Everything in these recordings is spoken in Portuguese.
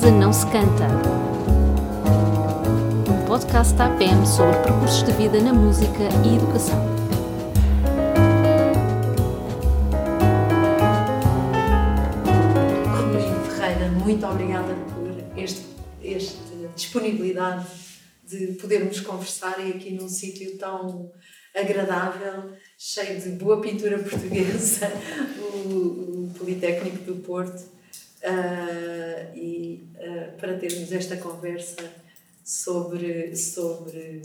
casa não se canta. Um podcast da APM sobre percursos de vida na música e educação. Rui Ferreira, muito obrigada por este, esta disponibilidade de podermos conversar e aqui num sítio tão agradável, cheio de boa pintura portuguesa, o, o Politécnico do Porto, uh, e uh, para termos esta conversa sobre, sobre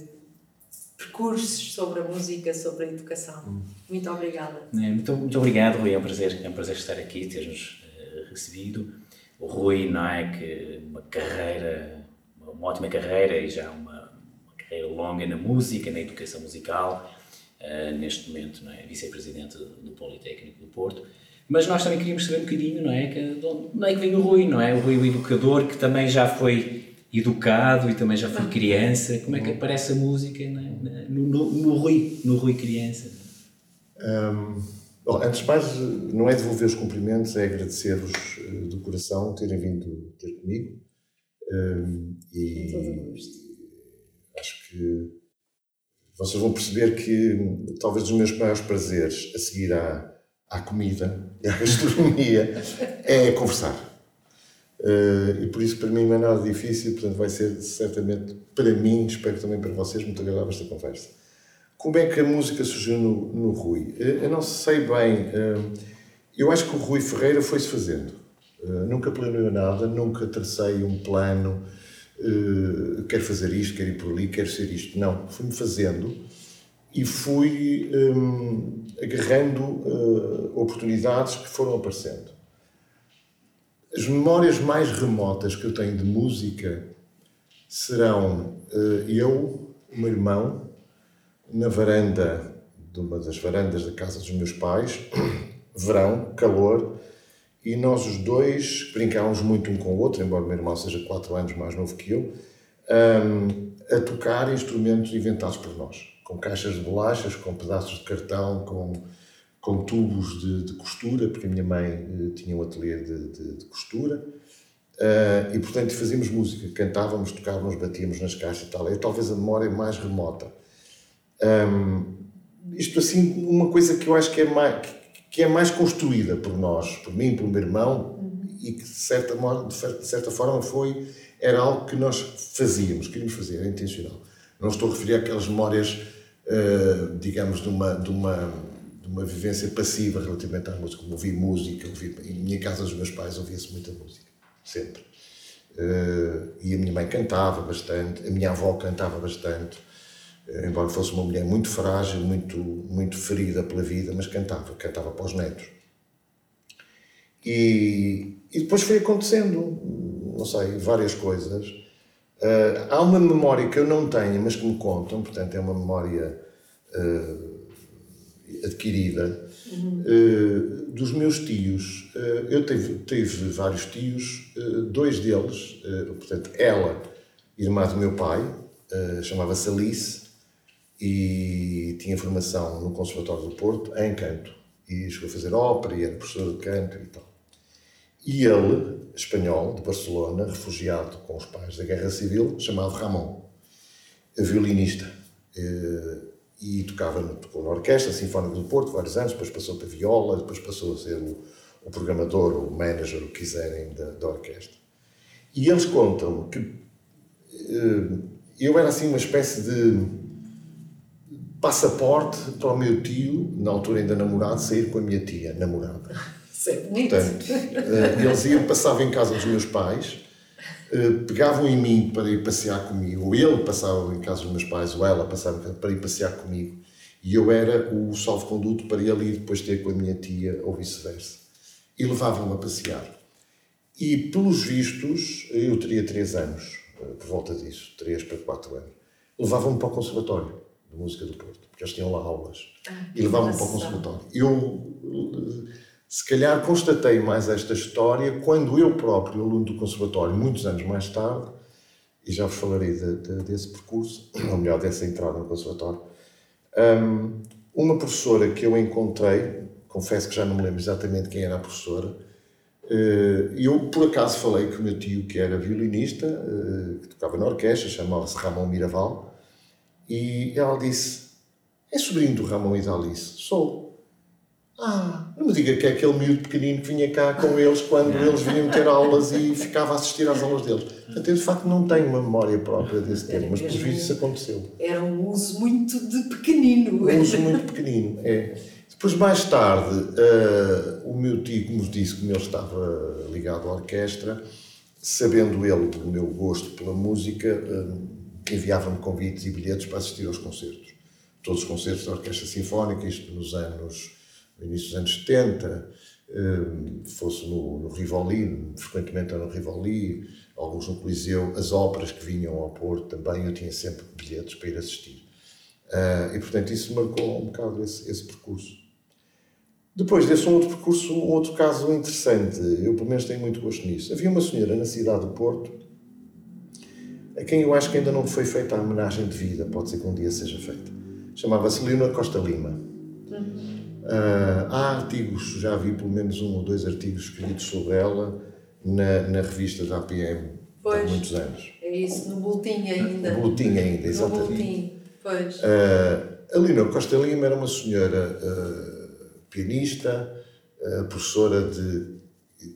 percursos, sobre a música, sobre a educação. Hum. Muito obrigada. É, muito, muito obrigado, Rui. É um prazer, é um prazer estar aqui, ter-nos uh, recebido. O Rui, não é? Que uma carreira, uma ótima carreira e já uma, uma carreira longa na música, na educação musical neste momento, não é? Vice-presidente do Politécnico do Porto. Mas nós também queríamos saber um bocadinho, não é? Que, de onde é que vem o Rui, não é? O Rui, o educador, que também já foi educado e também já foi criança. Como é que aparece a música é? no, no, no, Rui, no Rui criança? Um, bom, antes de mais, não é devolver os cumprimentos, é agradecer-vos eh, do coração terem vindo ter comigo. Um, e acho que vocês vão perceber que talvez dos meus maiores prazeres a seguir à, à comida à gastronomia é conversar. Uh, e por isso para mim não é nada difícil, portanto vai ser certamente para mim, espero também para vocês, muito agradável esta conversa. Como é que a música surgiu no, no Rui? Uh, eu não sei bem, uh, eu acho que o Rui Ferreira foi-se fazendo. nunca planeou nada, nunca tracei um plano, quero fazer isto, quero ir por ali, quero ser isto. Não, fui-me fazendo e fui um, agarrando uh, oportunidades que foram aparecendo. As memórias mais remotas que eu tenho de música serão uh, eu, o meu irmão, na varanda, de uma das varandas da casa dos meus pais, verão, calor, e nós os dois brincávamos muito um com o outro, embora o meu irmão seja 4 anos mais novo que eu, um, a tocar instrumentos inventados por nós, com caixas de bolachas, com pedaços de cartão, com, com tubos de, de costura, porque a minha mãe uh, tinha um ateliê de, de, de costura, uh, e portanto fazíamos música, cantávamos, tocávamos, batíamos nas caixas e tal. É talvez a memória mais remota. Um, isto assim, uma coisa que eu acho que é mais que é mais construída por nós, por mim, pelo meu irmão, uhum. e que de certa, de certa forma foi, era algo que nós fazíamos, queríamos fazer, era intencional. Não estou a referir àquelas memórias, uh, digamos, de uma, de, uma, de uma vivência passiva relativamente à música, como ouvir música, ouvir, em minha casa dos meus pais ouvia-se muita música, sempre. Uh, e a minha mãe cantava bastante, a minha avó cantava bastante, eh, embora fosse uma mulher muito frágil, muito, muito ferida pela vida, mas cantava, cantava para os netos. E, e depois foi acontecendo, não sei, várias coisas. Uh, há uma memória que eu não tenho, mas que me contam, portanto é uma memória uh, adquirida, uhum. uh, dos meus tios. eu tive, tive vários tios, dois deles, portanto, ela, irmã do meu pai, chamava-se Alice, e tinha formação no Conservatório do Porto em canto e chegou a fazer ópera e era professor de canto e tal. E ele, espanhol, de Barcelona, refugiado com os pais da Guerra Civil, chamado Ramon, violinista. Eh, e tocava tocou na Orquestra Sinfónica do Porto vários anos, depois passou para viola, depois passou a ser o, o programador, o manager, o que quiserem, da, da orquestra. E eles contam que eh, eu era assim uma espécie de passaporte para o meu tio, na altura ainda namorado, sair com a minha tia, namorada. Certo. Portanto, eh, eles iam, passavam em casa dos meus pais, eh, pegavam em mim para ir passear comigo, ou ele passava em casa dos meus pais, ou ela passava para ir passear comigo, e eu era o salvo-conduto para ele ir depois ter com a minha tia, ou vice-versa. E levavam-me a passear. E, pelos vistos, eu teria três anos, eh, por volta disso, três para quatro anos. Levavam-me para o conservatório de Música do Porto, porque eles tinham lá aulas. Ah, e levavam-me para o conservatório. Eu, se calhar, constatei mais esta história quando eu próprio, aluno do conservatório, muitos anos mais tarde, e já vos falarei de, de, desse percurso, ou melhor, dessa entrada no conservatório, um, uma professora que eu encontrei, confesso que já não me lembro exatamente quem era a professora, E eu, por acaso, falei com o meu tio, que era violinista, que tocava na orquestra, chamava-se Ramon Miraval, e ela disse: É sobrinho do Ramon e da Alice? Sou. Ah, não me diga que é aquele miúdo pequenino que vinha cá com eles quando eles vinham ter aulas e ficava a assistir às aulas deles. Portanto, eu de facto não tenho uma memória própria desse tempo, mas por visto isso aconteceu. Era um uso muito de pequenino. Um uso muito pequenino, é. Depois, mais tarde, uh, o meu tio, como vos disse, como ele estava ligado à orquestra, sabendo ele do meu gosto pela música, uh, enviava-me convites e bilhetes para assistir aos concertos. Todos os concertos da Orquestra Sinfónica, isto nos anos no início dos anos 70, eh, fosse no, no Rivoli, frequentemente no Rivoli, alguns no Coliseu, as óperas que vinham ao Porto também, eu tinha sempre bilhetes para ir assistir. Eh, e, portanto, isso marcou um bocado esse, esse percurso. Depois desse um outro percurso, um outro caso interessante, eu pelo menos tenho muito gosto nisso. Havia uma senhora na cidade do Porto, a quem eu acho que ainda não foi feita a homenagem de vida, pode ser que um dia seja feita. Chamava-se Leonor Costa Lima. Uhum. Uh, há artigos, já vi pelo menos um ou dois artigos escritos sobre ela na, na revista da APM pois, há muitos anos. É isso, no boletim ainda. No boletim ainda, exatamente. No boletim, pois. Uh, a Leonor Costa Lima era uma senhora uh, pianista, uh, professora de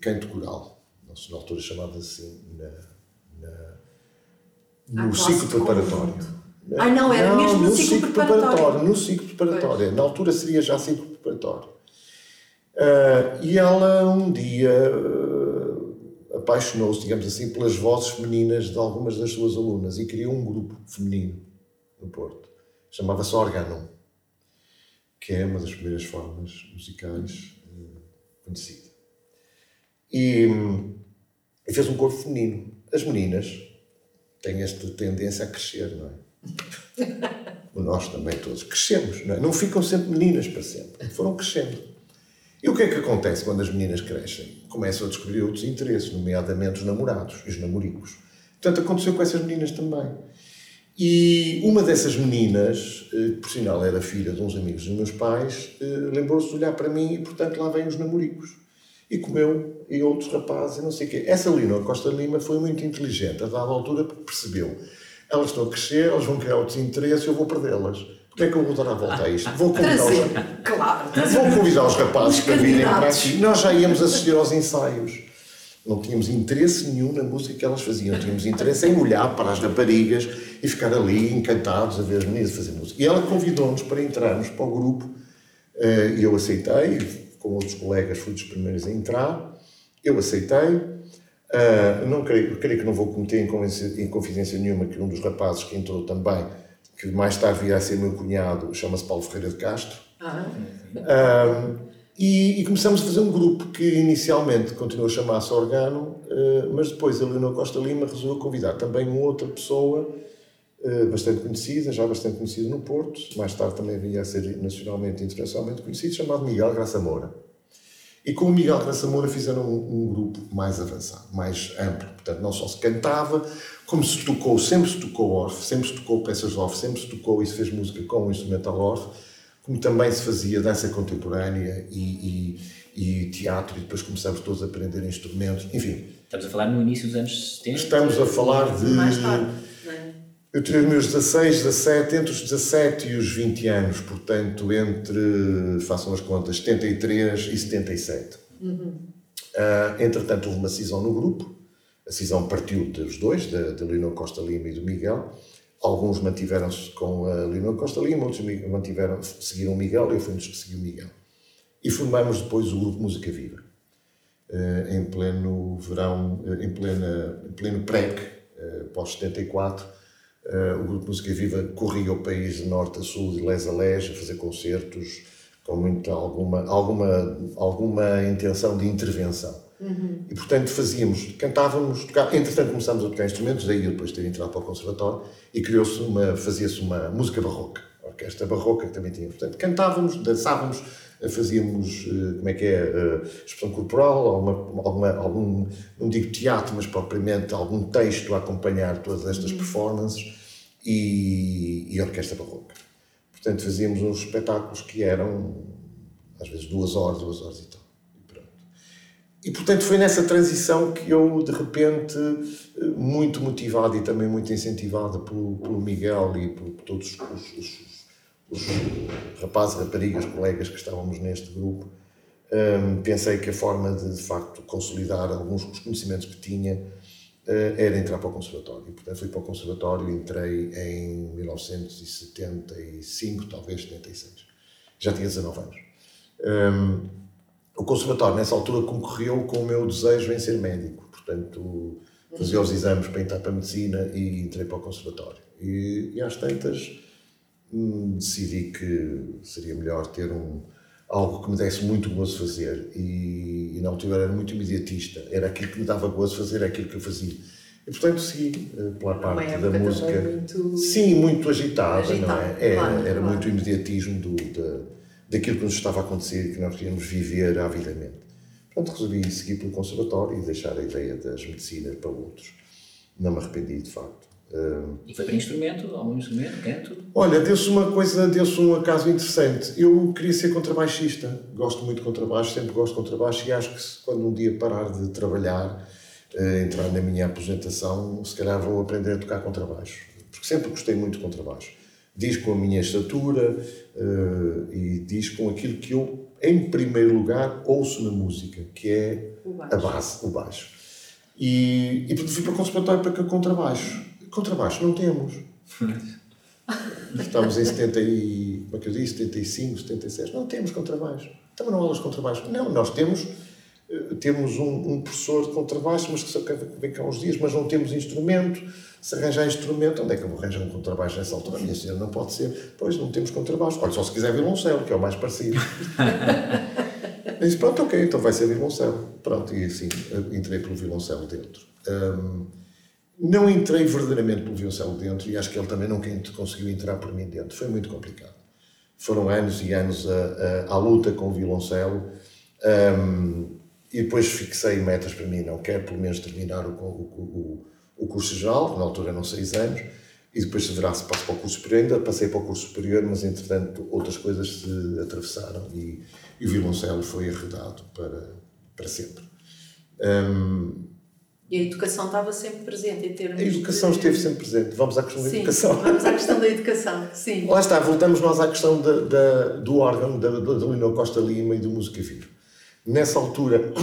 canto coral, na altura chamada assim, na, na no ciclo preparatório. Ah, não, era não, mesmo no, ciclo preparatório. preparatório. No ciclo preparatório. Pois. Na altura seria já ciclo Uh, e ela um dia uh, apaixonou-se, digamos assim, pelas vozes femininas de algumas das suas alunas e criou um grupo feminino no Porto. Chamava-se Organum, que é uma das primeiras formas musicais uh, conhecida. E, e fez um corpo feminino. As meninas têm esta tendência a crescer, não é? Nós também todos crescemos, não, é? não ficam sempre meninas para sempre, foram crescendo. E o que é que acontece quando as meninas crescem? Começam a descobrir outros interesses, nomeadamente os namorados e os namoricos. Portanto, aconteceu com essas meninas também. E uma dessas meninas, eh, por sinal era filha de uns amigos dos meus pais, eh, lembrou-se de olhar para mim e, portanto, lá vêm os namoricos. E comeu, e outros rapazes, e não sei o quê. Essa Lina Costa Lima foi muito inteligente, a dada altura, porque percebeu elas estão a crescer, elas vão criar outros interesses, eu vou perdê-las. Como é que eu vou dar a volta a isto? Vou convidar, os, claro, vou convidar os rapazes para virem para aqui. Nós já íamos assistir aos ensaios. Não tínhamos interesse nenhum na música que elas faziam. Tínhamos interesse em olhar para as raparigas e ficar ali encantados a ver as meninas fazer música. E ela convidou-nos para entrarmos para o grupo eh, e eu aceitei. Com outros colegas fui dos primeiros a entrar. Eu aceitei. Uh, não creio, creio que não vou cometer em confidência nenhuma que um dos rapazes que entrou também, que mais tarde viria a ser meu cunhado, chama-se Paulo Ferreira de Castro. Ah. Uh, e, e, começamos a fazer um grupo que inicialmente continuou a chamar-se Organo, uh, mas depois a Leonor Costa Lima resolveu convidar também uma outra pessoa bastante conhecida, já bastante conhecida no Porto, mais tarde também vinha a ser nacionalmente e internacionalmente conhecido, chamado Miguel Graça Moura. E com o Miguel Graça Moura fizeram um, um, grupo mais avançado, mais amplo. Portanto, não só se cantava, como se tocou, sempre se tocou orfe, sempre se tocou peças orfe, sempre se tocou e se fez música com o instrumental orfe, como também se fazia dança contemporânea e, e, e, teatro, e depois começamos todos a aprender instrumentos, enfim. Estamos a falar no início dos anos 70? Estamos a falar de... Mais tarde, não é? Eu tive os meus 16, 17, entre os 17 e os 20 anos, portanto, entre, façam as contas, 73 e 77. Uhum. Uh, entretanto, houve uma cisão no grupo, a cisão partiu dos dois, da, da Leonor Costa Lima e do Miguel. Alguns mantiveram-se com a Leonor Costa Lima, outros mantiveram, seguiram o Miguel, eu fui um dos que segui o Miguel. E formamos depois o grupo Música Viva, uh, em pleno verão, uh, em, plena, em pleno PREC, pós-74, Uh, o Grupo Música Viva corria o país de norte a sul, de les a les, a fazer concertos com muita, alguma, alguma, alguma intenção de intervenção. Uhum. E, portanto, fazíamos, cantávamos, tocávamos, entretanto começámos a tocar instrumentos, daí eu depois ter entrado para o conservatório, e criou-se uma, fazia-se uma música barroca, orquestra barroca que também tinha. Portanto, cantávamos, dançávamos, fazíamos, eh, como é que é, expressão corporal, alguma, alguma, algum, não digo teatro, mas propriamente algum texto a acompanhar todas estas uhum. performances e, e orquestra barroca. Portanto, fazíamos uns espetáculos que eram, às vezes, duas horas, duas horas e tal. E portanto foi nessa transição que eu, de repente, muito motivado e também muito incentivado pelo, pelo Miguel e por, todos os, os, os, rapazes, raparigas, colegas que estávamos neste grupo, um, pensei que a forma de, de facto, consolidar alguns dos conhecimentos que tinha era entrar para o Conservatório. Portanto, fui para o Conservatório e entrei em 1975, talvez 76. Já tinha 19 anos. Um, o Conservatório, nessa altura, concorreu com o meu desejo em ser médico. Portanto, fazia os exames para entrar para a medicina e entrei para o Conservatório. E, e às tantas, hum, decidi que seria melhor ter um, algo que me desse muito gozo fazer. E, e na altura era muito imediatista. Era aquilo que me dava gozo fazer, aquilo que eu fazia. E portanto segui uh, pela parte da música. Muito... Sim, muito agitada, agitada não é? Era, claro, era claro. muito imediatismo do, da, daquilo que nos estava a acontecer e que nós queríamos viver avidamente. Portanto, resolvi seguir pelo conservatório e deixar a ideia das medicinas para outros. Não me arrependi, de facto. Uh, E foi para instrumento, algum instrumento, canto? Olha, deu-se uma coisa, deu-se um acaso interessante. Eu queria ser contrabaixista, gosto muito de contrabaixo, sempre gosto de contrabaixo e acho que se, quando um dia parar de trabalhar, eh, entrar na minha aposentação, se calhar vou aprender a tocar contrabaixo, porque sempre gostei muito de contrabaixo. Diz com a minha estatura eh, e diz com aquilo que eu, em primeiro lugar, ouço na música, que é a base, o baixo. E, e fui para o conservatório para que contrabaixo. Contrabaixo não temos. Estamos em 70 e, como é que eu disse, 75, 76. Não temos contrabaixo. Também não há aulas de contrabaixo. Não, nós temos, eh, temos um, um professor de contrabaixo, mas que só vem cá uns dias, mas não temos instrumento. Se arranjar instrumento, onde é que eu vou arranjar um contrabaixo nessa altura? Minha senhora, não pode ser. Pois, não temos contrabaixo. Olha, só se quiser violoncelo, que é o mais parecido. Eu disse, pronto, ok, então vai ser violoncelo. Pronto, e assim, eh, entrei pelo violoncelo dentro. Hum, não entrei verdadeiramente pelo violoncelo dentro e acho que ele também não conseguiu entrar por mim dentro. Foi muito complicado. Foram anos e anos a, a, à luta com o violoncelo um, e depois fixei metas para mim. Não quero pelo menos terminar o, o, o, o curso geral, na altura eram seis anos, e depois se verá se passo para o curso superior. Ainda passei para o curso superior, mas entretanto outras coisas se atravessaram e, e o violoncelo foi arredado para, para sempre. Um, E a educação estava sempre presente em termos a educação de... esteve sempre presente. Vamos à questão da Sim, educação. vamos à questão da educação. Sim. Lá está, voltamos nós à questão da, da, do órgão da, da Leonor Costa Lima e do Música Viva. Nessa altura,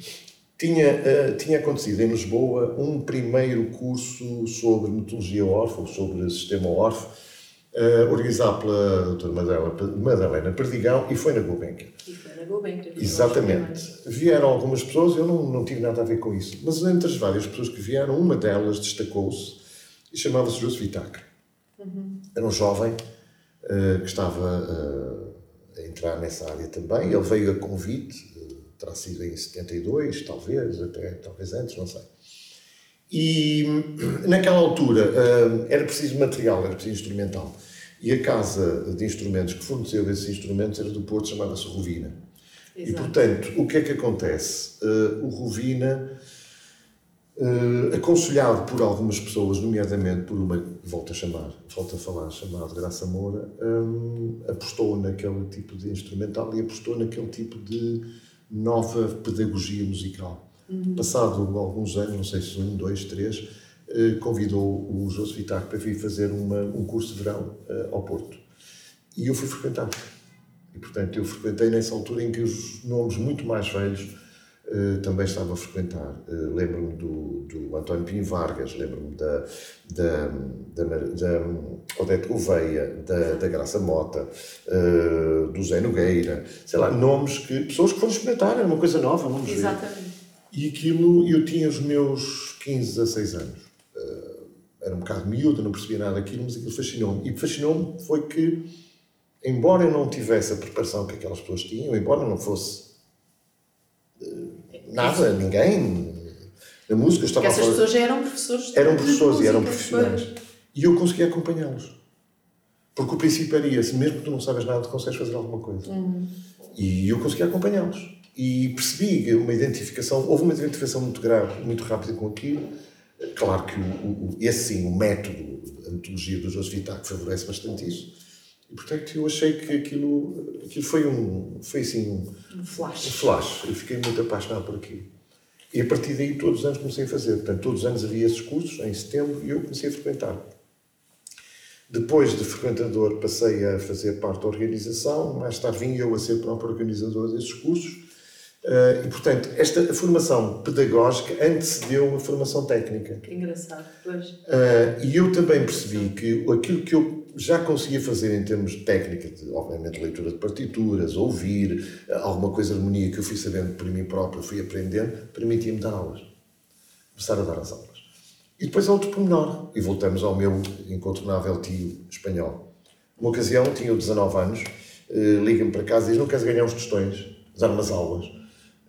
tinha, uh, tinha acontecido em Lisboa um primeiro curso sobre metodologia órfã, sobre sistema órfão, uh, organizado pela doutora Madalena, Madalena Perdigão e foi na Gulbenkian. E foi na Gulbenkian. Exatamente. Vieram algumas pessoas, eu não, não tive nada a ver com isso, mas entre as várias pessoas que vieram, uma delas destacou-se e chamava-se José Vitac. Uhum. Era um jovem uh, que estava uh, a entrar nessa área também. Ele veio a convite, uh, terá sido em 72, talvez, até talvez antes, não sei. E naquela altura era preciso material, era preciso instrumental. E a casa de instrumentos que forneceu esses instrumentos era do Porto, chamava-se Rovina. Exato. E, portanto, o que é que acontece? Uh, o Rovina, uh, aconselhado por algumas pessoas, nomeadamente por uma, volto a chamar, volto a falar, chamada Graça Moura, apostou naquele tipo de instrumental e apostou naquele tipo de nova pedagogia musical. Uhum. Passado alguns anos, não sei se um, dois, três, uh, convidou o José Vitac para vir fazer uma, um curso de verão ao Porto. E eu fui frequentar. E, portanto, eu frequentei nessa altura em que os nomes muito mais velhos uh, também estavam a frequentar. Uh, lembro-me do, do António Pinho Vargas, lembro-me da, da, da, da Odete Gouveia, da, da Graça Mota, uh, do Zé Nogueira, sei lá, nomes que, pessoas que foram experimentar, era uma coisa nova, vamos ver. E aquilo, eu tinha os meus 15, 16 anos. era um bocado miúdo, não percebia nada daquilo, mas aquilo fascinou-me. E fascinou-me foi que embora eu não tivesse a preparação que aquelas pessoas tinham, embora não fosse uh, nada, ninguém na música, eu estava Porque essas a falar, pessoas já eram professores. eram professores e eram profissionais. E eu conseguia acompanhá-los. Porque o princípio era esse, mesmo que tu não sabes nada, tu consegues fazer alguma coisa. Uhum. E eu conseguia acompanhá-los. E percebi uma identificação, houve uma identificação muito grave, muito rápida com aquilo. Claro que o, o, esse sim, o método, a metodologia do José Vitac favorece bastante isso E portanto eu achei que aquilo, aquilo foi um, foi assim um, um flash. Um flash. Eu fiquei muito apaixonado por aquilo. E a partir daí todos os anos comecei a fazer. Portanto, todos os anos havia esses cursos, em setembro, e eu comecei a frequentar. Depois de frequentador passei a fazer parte da organização, mais tarde vim eu a ser próprio organizador desses cursos. Uh, e, portanto, esta formação pedagógica antecedeu a formação técnica. Que engraçado, pois. Uh, e eu também percebi que aquilo que eu já conseguia fazer em termos de técnica, de, obviamente leitura de partituras, ouvir, uh, alguma coisa de harmonia que eu fui sabendo por mim próprio, fui aprendendo, permitia-me dar aulas. Começar a dar as aulas. E depois há outro pormenor, e voltamos ao meu incontornável tio espanhol. Uma ocasião, tinha 19 anos, liga-me para casa e diz: Não queres ganhar uns tostões, dar umas aulas?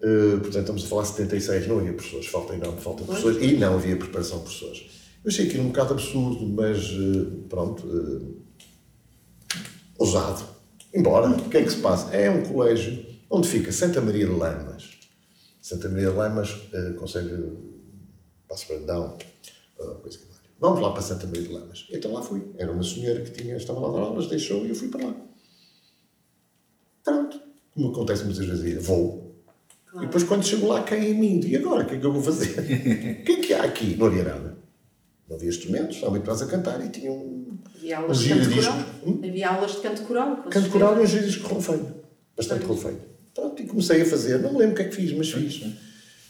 Uh, portanto, estamos a falar de 76, não havia professores, falta enorme, falta professores, e não havia preparação de professores. Eu achei aquilo um bocado absurdo, mas uh, pronto, uh, ousado. Embora, o que é que se passa? É um colégio onde fica Santa Maria de Lamas. Santa Maria de Lamas, uh, Conselho Passo Brandão, coisa que Vamos lá para Santa Maria de Lamas. Então lá fui. Era uma senhora que tinha, estava lá dar aulas, deixou e eu fui para lá. Pronto. Como acontece muitas vezes, vou. E depois, quando chego lá, cai em mim. E agora? O que é que eu vou fazer? o que é que há aqui? Não havia nada. Não havia instrumentos, habituados a cantar e tinham um. Havia aulas de canto coral? Hum? Havia aulas de canto coral? Canto coral e um giradisco rolfeio. Bastante rolfeio. Pronto, e comecei a fazer. Não me lembro o que é que fiz, mas fiz.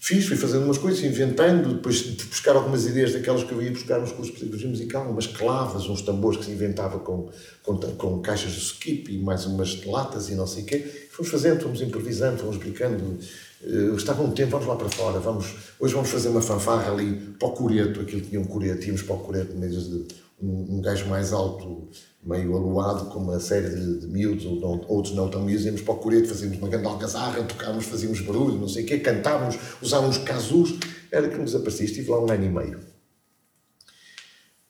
Fiz, fui fazendo umas coisas, inventando, depois de buscar algumas ideias daquelas que eu ia buscar nos cursos de pedagogia musical, umas clavas, uns tambores que se inventava com, com, com caixas de skip e mais umas latas e não sei o quê. Fomos fazendo, fomos improvisando, fomos brincando Uh, estava um tempo, vamos lá para fora, vamos, hoje vamos fazer uma fanfarra ali para o coreto, aquilo tinha um coreto, tínhamos para o coreto de um, um gajo mais alto, meio aluado, com uma série de, de miúdos, ou outros não tão miúdos, íamos para o coreto, fazíamos uma grande algazarra, tocávamos, fazíamos barulho, não sei o quê, cantávamos, usávamos casus, era que nos aparecia, estive lá um ano e meio.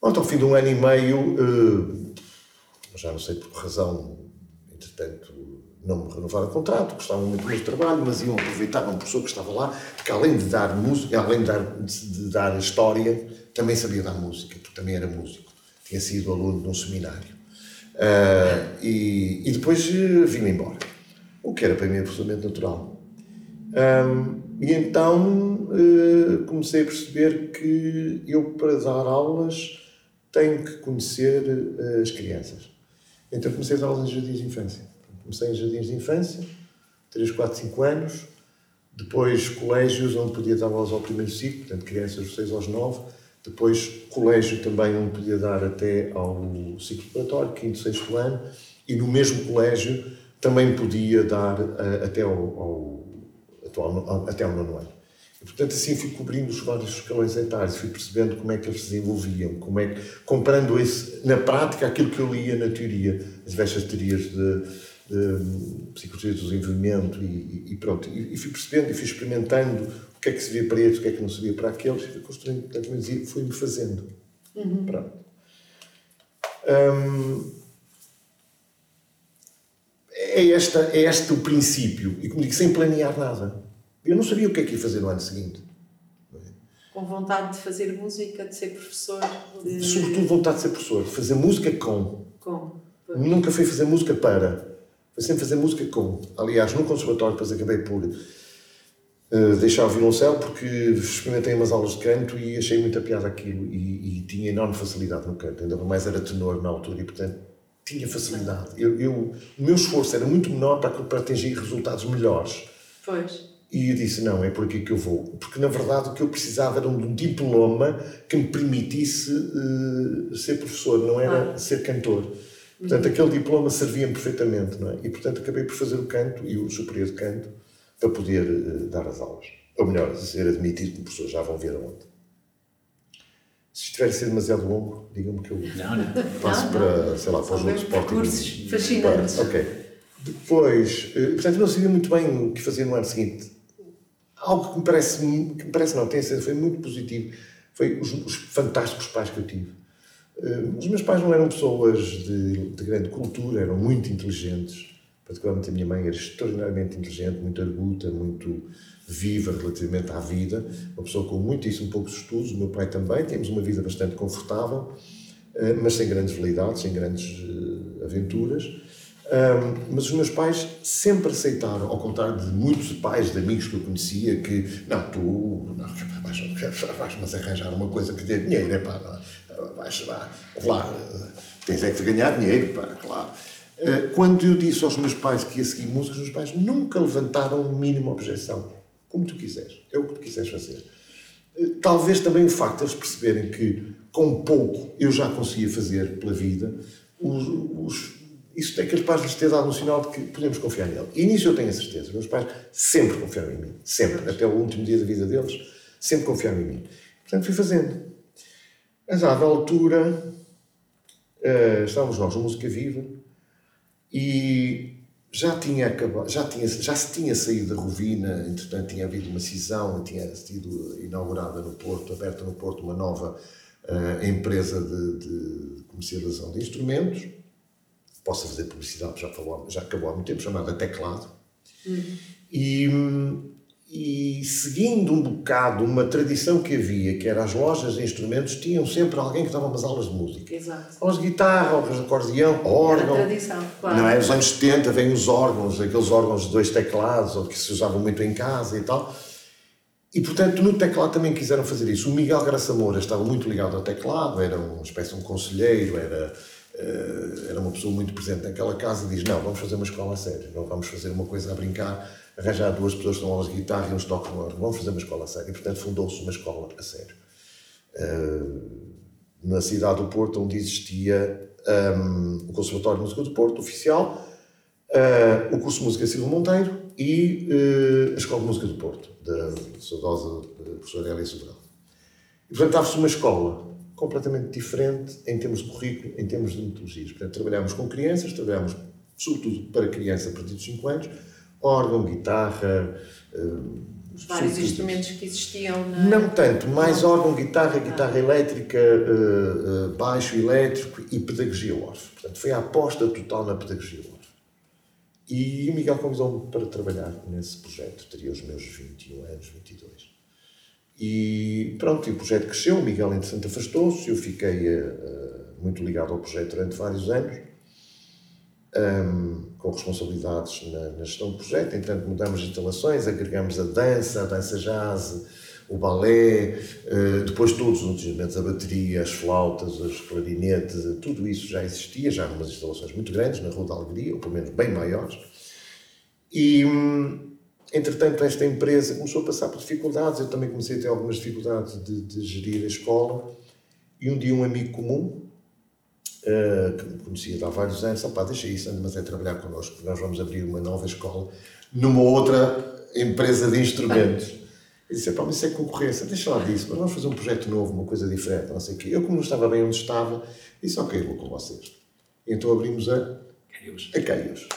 Ontem, ao fim de um ano e meio, uh, já não sei por que razão, entretanto, não me renovaram o contrato, gostavam muito do meu trabalho, mas iam aproveitar um professor que estava lá, que além de dar música, além de dar, de dar história, também sabia dar música, porque também era músico. Tinha sido aluno de um seminário. Uh, e, e, depois uh, vim embora. O que era para mim absolutamente natural. Um, e então uh, comecei a perceber que eu, para dar aulas, tenho que conhecer as crianças. Então comecei a dar aulas em jardins de infância. Comecei em jardins de infância, 3, 4, 5 anos. Depois colégios onde podia dar aulas ao primeiro ciclo, portanto crianças dos 6 aos 9. Depois colégio também onde podia dar até ao ciclo preparatório, quinto, sexto ano. E no mesmo colégio também podia dar uh, até ao, ao, ao, até ao nono ano. E, portanto, assim fui cobrindo os vários escalões etários, fui percebendo como é que eles se desenvolviam, como é que, comparando esse, na prática aquilo que eu lia na teoria, as diversas teorias de, um, psicologia do desenvolvimento e, e pronto. E, e, fui percebendo e fui experimentando o que é que se via para eles, o que é que não se via para aqueles, e fui construindo, portanto, fui-me fazendo. Uhum. Pronto. Um, é, esta, é este o princípio, e como digo, sem planear nada. Eu não sabia o que é que ia fazer no ano seguinte. Com vontade de fazer música, de ser professor? De... Sobretudo vontade de ser professor, de fazer música com. Com. Nunca fui fazer música para. Foi sempre fazer música com. Aliás, no conservatório depois acabei por uh, deixar o violoncelo porque experimentei umas aulas de canto e achei muita piada aquilo e, e tinha enorme facilidade no canto. Ainda mais era tenor na altura e, portanto, tinha facilidade. Eu, eu, o meu esforço era muito menor para, para atingir resultados melhores. Pois. E eu disse, não, é por aqui que eu vou. Porque, na verdade, o que eu precisava era um diploma que me permitisse uh, ser professor, não era ah. ser cantor. Portanto, aquele diploma servia-me perfeitamente, não é? E, portanto, acabei por fazer o canto e o superior de canto para poder uh, dar as aulas. Ou melhor, ser admitido como professor, já vão ver aonde. Se estiver a ser demasiado longo, digam-me que eu não, não. passo não, para, não. sei lá, para os outros Cursos fascinantes. Ok. Depois, uh, portanto, não sabia muito bem o que fazer no ano seguinte. Algo que me parece, que me parece não, tem sido, foi muito positivo, foi os, os fantásticos pais que eu tive os meus pais não eram pessoas de, de, grande cultura, eram muito inteligentes. Particularmente a minha mãe era extraordinariamente inteligente, muito arguta, muito viva relativamente à vida. Uma pessoa com muitíssimo poucos estudos. O meu pai também. Temos uma vida bastante confortável, uh, mas sem grandes validades, sem grandes uh, aventuras. Mas os meus pais sempre aceitaram, ao contrário de muitos pais de amigos que eu conhecia, que não, tu não, vais, vais, mas arranjar uma coisa que dê dinheiro, é pá, vais lá, lá, tens é que ganhar dinheiro, pá, claro. Uh, quando eu disse aos meus pais que ia seguir música, os meus pais nunca levantaram a mínima objeção. Como tu quiseres, é o que tu quiseres fazer. Uh, talvez também o facto de eles perceberem que com pouco eu já conseguia fazer pela vida, os, os isso é que os pais lhes têm dado um sinal de que podemos confiar nele. E nisso eu tenho a certeza. Meus pais sempre confiaram em mim. Sempre. Até o último dia da vida deles, sempre confiaram em mim. Portanto, fui fazendo. Mas, à altura, uh, estávamos nós na Música Viva e já tinha acabado, já, tinha, já se tinha saído da Rovina, entretanto tinha havido uma cisão, tinha sido inaugurada no Porto, aberta no Porto, uma nova uh, empresa de, de comercialização de instrumentos possa fazer publicidade, já, falou, já acabou há muito tempo, chamada Teclado. Uhum. E, e seguindo um bocado uma tradição que havia, que era as lojas de instrumentos, tinham sempre alguém que dava umas aulas de música. Exato. Aulas de guitarra, aulas de acordeão, órgão. Era tradição, claro. Não é? Nos anos 70 vêm os órgãos, aqueles órgãos de dois teclados, ou que se usavam muito em casa e tal. E, portanto, no teclado também quiseram fazer isso. O Miguel Graça Moura estava muito ligado ao teclado, era uma espécie de um conselheiro, era uh, era uma pessoa muito presente naquela casa e diz: Não, vamos fazer uma escola a sério, não vamos fazer uma coisa a brincar, arranjar duas pessoas que dão aulas de guitarra e uns tocam órgão, vamos fazer uma escola a sério. E, portanto, fundou-se uma escola a sério. Uh, na cidade do Porto, onde existia um, ehm, o Conservatório de Música do Porto, oficial, uh, o curso de Música Silvio Monteiro e uh, a Escola de Música do Porto, da saudosa professora Elia Sobral. E, portanto, estava-se uma escola completamente diferente em termos de currículo, em termos de metodologias. Portanto, trabalhamos com crianças, trabalhamos sobretudo para crianças a partir dos 5 anos, órgão, guitarra. Uh, vários instrumentos que existiam na... Não tanto, mais órgão, guitarra, guitarra ah. elétrica, uh, uh, baixo elétrico e pedagogia ORF. Portanto, foi a aposta total na pedagogia ORF. E o Miguel convidou-me para trabalhar nesse projeto. Teria os meus 21 anos, 22. E pronto, e o projeto cresceu, o Miguel entretanto afastou-se, eu fiquei uh, muito ligado ao projeto durante vários anos, um, com responsabilidades na, na, gestão do projeto, entretanto mudamos instalações, agregamos a dança, a dança jazz, o balé, uh, depois todos os instrumentos, a bateria, as flautas, os clarinetes, tudo isso já existia, já numas instalações muito grandes, na Rua da Alegria, ou pelo menos bem maiores, e... Um, Entretanto, esta empresa começou a passar por dificuldades, eu também comecei a ter algumas dificuldades de, de gerir a escola, e um dia um amigo comum, que me conhecia há vários anos, pá, deixa isso, anda, mas é trabalhar connosco, porque nós vamos abrir uma nova escola numa outra empresa de instrumentos. E disse, pá, mas isso é concorrência, deixa lá disso, mas vamos fazer um projeto novo, uma coisa diferente, não sei o quê. Eu, como não estava bem onde estava, disse, ok, vou com vocês. Então abrimos a... Caius. A Caius.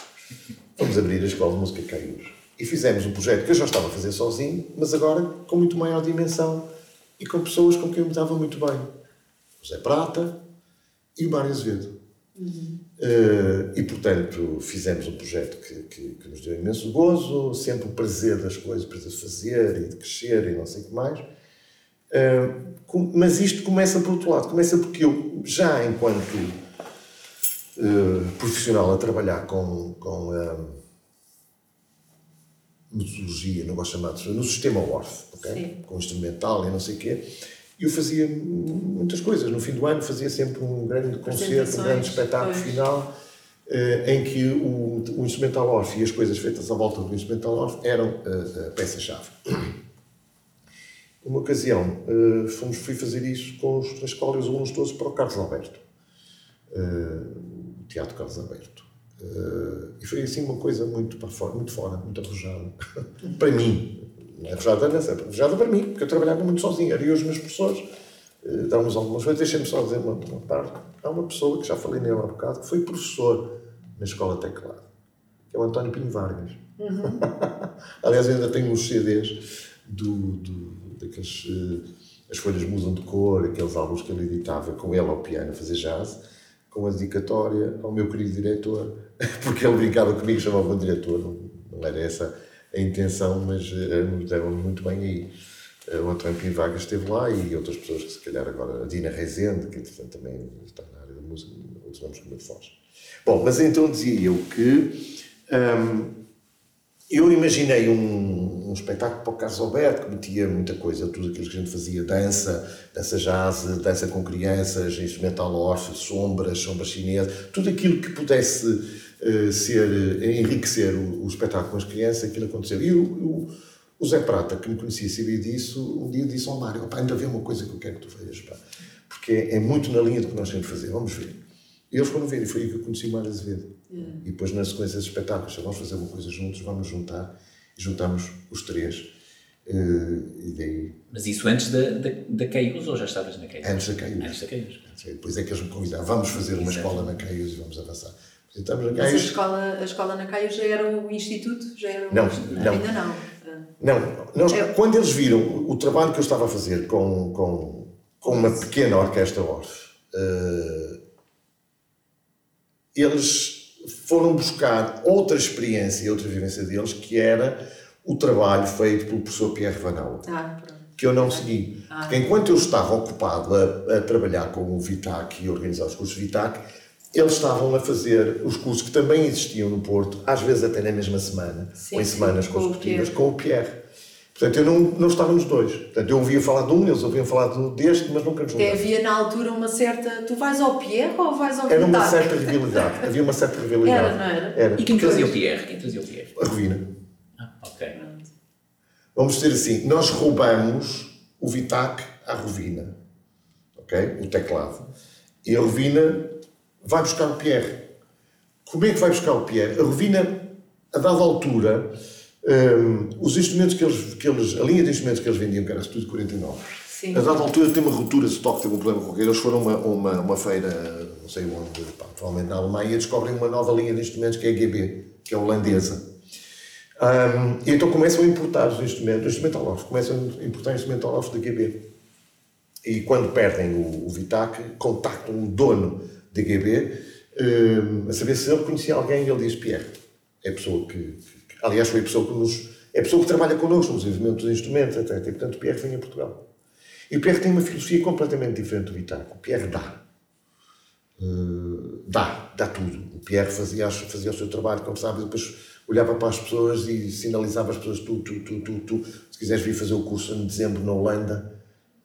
Vamos abrir a Escola de Música Caius. E fizemos um projeto que eu já estava a fazer sozinho, mas agora com muito maior dimensão e com pessoas com quem eu me dava muito bem. O Zé Prata e o Mário Azevedo. Uhum. Uh, e, portanto, fizemos um projeto que, que, que, nos deu imenso gozo, sempre o prazer das coisas, o prazer de fazer e de crescer e não sei o que mais. Uh, com, mas isto começa por outro lado. Começa porque eu, já enquanto uh, profissional a trabalhar com, com metodologia, não gosto de chamar de no sistema ORF, okay? com instrumental e não sei o quê. E eu fazia muitas coisas. No fim do ano fazia sempre um grande concerto, um grande espetáculo pois. final, eh, em que o, o instrumental ORF e as coisas feitas à volta do instrumental ORF eram a, eh, a peça-chave. Uma ocasião, uh, fomos, fui fazer isso com os, na escola e os alunos todos para o Carlos Alberto, o Teatro Carlos Alberto. Uh, e foi assim uma coisa muito para fora, muito fora, muito arrojada. para mim. Não é arrojada nessa, é arrojada para mim, porque eu trabalhava muito sozinho. Era eu e os meus professores. Uh, dávamos algumas coisas. Deixem-me só dizer uma, uma parte. Há uma pessoa que já falei nele há bocado, que foi professor na escola teclado, que é o António Pinho Vargas. Uhum. Aliás, eu ainda tenho uns CDs do, do, daqueles. Uh, as folhas mudam de cor, aqueles álbuns que ele editava com ele ao piano a fazer jazz, com a dedicatória ao meu querido diretor porque ele brincava comigo, chamava-me diretor, não, não, era essa a intenção, mas uh, nos deram muito bem aí. o Antônio Pinho Vargas esteve lá e outras pessoas que se calhar agora, a Dina Rezende, que entretanto também está na área da música, outros nomes como fortes. Bom, mas então dizia eu que hum, eu imaginei um, um, espetáculo para o Carlos Alberto que metia muita coisa, tudo aquilo que a gente fazia, dança, dança jazz, dança com crianças, instrumental off, sombras, sombras chinesas, tudo aquilo que pudesse ser, enriquecer o, o, espetáculo com as crianças, aquilo aconteceu. E o, o, o Zé Prata, que me conhecia, sabia disso, um dia disse ao Mário, pá, ainda havia uma coisa que eu quero que tu vejas, pá, porque é, é muito na linha do que nós temos de fazer, vamos ver. E eles foram ver, e foi aí que eu conheci o Mário Azevedo. Yeah. E depois, na sequência dos espetáculos, vamos fazer uma coisa juntos, vamos juntar, e juntamos os três. Uh, e daí... Mas isso antes da, da, da Caius ou já estavas na Caius? Antes da Caius. Antes da Caius. Depois é que eles me convidaram, vamos fazer uma Exato. escola na Caius e vamos avançar. Estamos na Caius. Mas a escola, a escola na Caius já era o instituto? Já era o não, não, ainda não. Não, nós, quando eles viram o trabalho que eu estava a fazer com, com, com uma pequena orquestra off, uh, eles foram buscar outra experiência e outra vivência deles, que era o trabalho feito pelo professor Pierre Vanau, ah, que eu não segui. Ah. Porque enquanto eu estava ocupado a, a, trabalhar com o VITAC e a organizar os cursos VITAC, eles estavam a fazer os cursos que também existiam no Porto, às vezes até na mesma semana, sim, ou em semanas consecutivas, com o Pierre. Portanto, eu não, não estava nos dois. Portanto, eu ouvia falar de um, eles ouviam falar deste, mas nunca nos juntava. Havia na altura uma certa. Tu vais ao Pierre ou vais ao Era uma certa rivalidade. Havia uma certa rivalidade. Era, não era? era. E quem trazia o Pierre? Quem trazia o Pierre? A Rovina. Ah, ok. Vamos dizer assim: nós roubamos o Vitac à Rovina. Ok? O teclado. E a Rovina vai buscar o Pierre. Como é que vai buscar o Pierre? A Rovina, a dada altura um, os instrumentos que eles, que eles, a linha de instrumentos que eles vendiam, que era tudo 49, Sim. a dada altura tem uma ruptura de estoque, teve um problema qualquer. Eles foram a uma, uma, uma, feira, não sei onde, pá, provavelmente na Alemanha, e descobrem uma nova linha de instrumentos que é a GB, que é holandesa. Um, e então começam a importar os instrumentos, instrumental off, começam a importar instrumental off da GB. E quando perdem o, o Vitac, contactam o dono da GB um, a saber se ele conhecia alguém ele diz: Pierre, é a pessoa que Aliás, foi a pessoa que nos. É a pessoa que trabalha connosco no desenvolvimento dos instrumentos, etc. E, portanto, o Pierre vem a Portugal. E o Pierre tem uma filosofia completamente diferente do Vitaco. O Pierre dá. Uh, dá, dá tudo. O Pierre fazia, fazia o seu trabalho, conversava e depois olhava para as pessoas e sinalizava às pessoas: tu, tu, tu, tu, tu, se quiseres vir fazer o curso em dezembro na Holanda,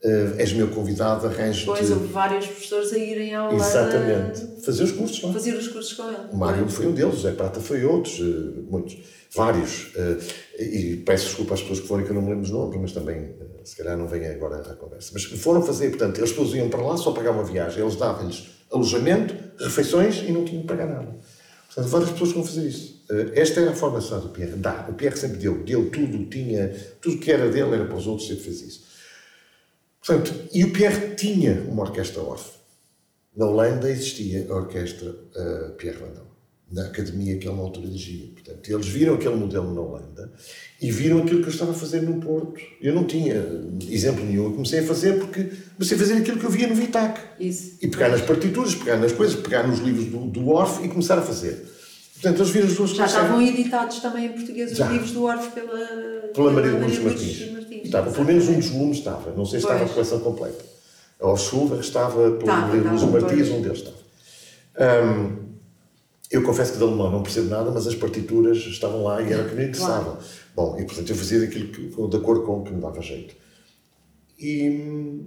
Uh, és meu convidado, arranjo-te. Pois, houve vários professores a irem ao Exatamente. Fazer os cursos lá. Fazer os cursos com ele. O Mário foi um deles, o Zé Prata foi outros, uh, muitos, vários. Uh, e peço desculpa às pessoas que foram, que eu não me lembro os nomes, mas também, se calhar, não vem agora à conversa. Mas foram fazer, portanto, eles todos iam para lá, só pagavam a viagem, eles davam-lhes alojamento, refeições e não tinham que pagar nada. Portanto, várias pessoas vão fazer isso. esta era a formação do Pierre. Dá. O Pierre sempre deu, deu tudo, tinha, tudo que era dele era para os outros, sempre fez isso. Portanto, e o Pierre tinha uma orquestra off. Na Holanda existia a orquestra uh, Pierre Vandal, na academia que ele na altura dirigia. Portanto, eles viram aquele modelo na Holanda e viram aquilo que eu estava a fazer no Porto. Eu não tinha exemplo nenhum. Eu comecei a fazer porque comecei a fazer aquilo que eu via no Vitac. Isso. E pegar nas partituras, pegar nas coisas, pegar nos livros do, do Orff e começar a fazer. Portanto, eles viram as duas Já estavam editados também em português os Já. livros do Orff pela, pela, pela Maria Lourdes Martins. Martins. Estava, pelo menos um dos volumes estava, não sei se estava a coleção completa. A Schulder estava, pelo tá, Maria Lourdes Martins, um deles estava. Um, eu confesso que de alemão não percebo nada, mas as partituras estavam lá e era o que me interessava. Claro. Bom, e portanto eu fazia aquilo que, de acordo com o que me dava jeito. E,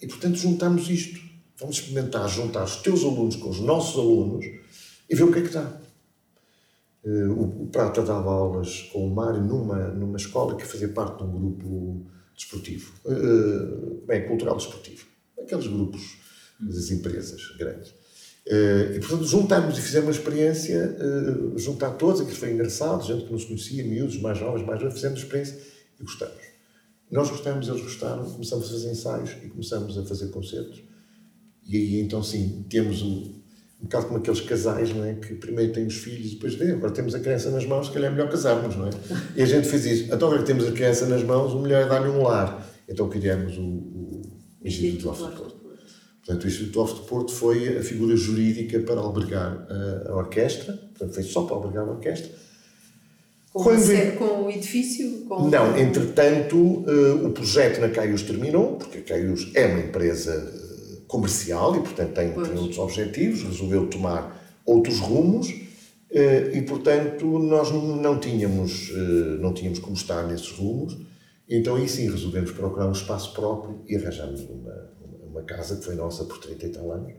e portanto juntámos isto. Vamos experimentar juntar os teus alunos com os nossos alunos e ver o que é que dá. Eh, o, Prata dava aulas com o Mário numa, numa escola que fazia parte de um grupo desportivo, uh, bem, cultural desportivo, aqueles grupos das empresas grandes. Uh, e, portanto, juntámos e fizemos uma experiência, juntar todos, aquilo foi engraçado, gente que nos conhecia, miúdos, mais jovens, mais jovens, fizemos experiência e gostamos. Nós gostamos, eles gostaram, começamos a fazer ensaios e começamos a fazer concertos. E aí, então, sim, temos o, um bocado como aqueles casais, não é? Que primeiro têm os filhos e depois vê, agora temos a criança nas mãos, se calhar é melhor casarmos, não é? E a gente fez isso. Então, agora que temos a criança nas mãos, o melhor é dar-lhe um lar. Então criamos o, o Instituto Off de Porto. Portanto, o Instituto Off de Porto foi a figura jurídica para albergar a, a orquestra, portanto, foi só para albergar a orquestra. Com, Quando... com o edifício? Com... Não, entretanto, uh, o projeto na Caius terminou, porque a Caius é uma empresa comercial e, portanto, tem, tem, outros objetivos, resolveu tomar outros rumos uh, e, portanto, nós não tínhamos, não tínhamos como estar nesses rumos. Então, aí sim, resolvemos procurar um espaço próprio e arranjamos uma, uma casa que foi nossa por 30 e tal anos,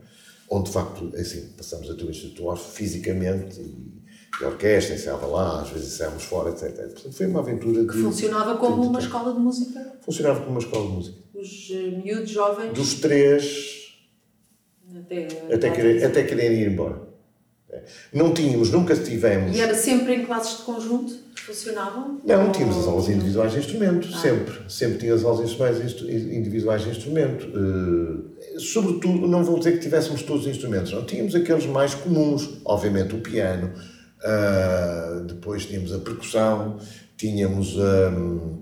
onde, de facto, assim, passamos a ter o Instituto fisicamente e de orquestra, ensaiava lá, às vezes ensaiámos fora, etc. Portanto, foi uma aventura que de, funcionava como uma escola de música? Funcionava como uma escola de música. Os uh, miúdos jovens? Dos três até, até, querer, até quererem ir embora. Não tínhamos, nunca tivemos. E era sempre em classes de conjunto que funcionavam? Não, Ou... tínhamos as aulas individuais de instrumento, ah. sempre. Sempre tinha as aulas individuais de instrumento. Uh, sobretudo, não vou dizer que tivéssemos todos os instrumentos, não. Tínhamos aqueles mais comuns, obviamente o piano, Uh, depois tínhamos a percussão, tínhamos, um,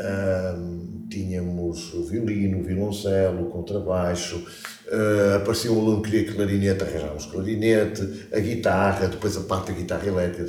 um, tínhamos violino, violoncelo, contrabaixo, uh, apareceu um aluno que queria clarinete, arranjámos clarinete, a guitarra, depois a parte da guitarra elétrica,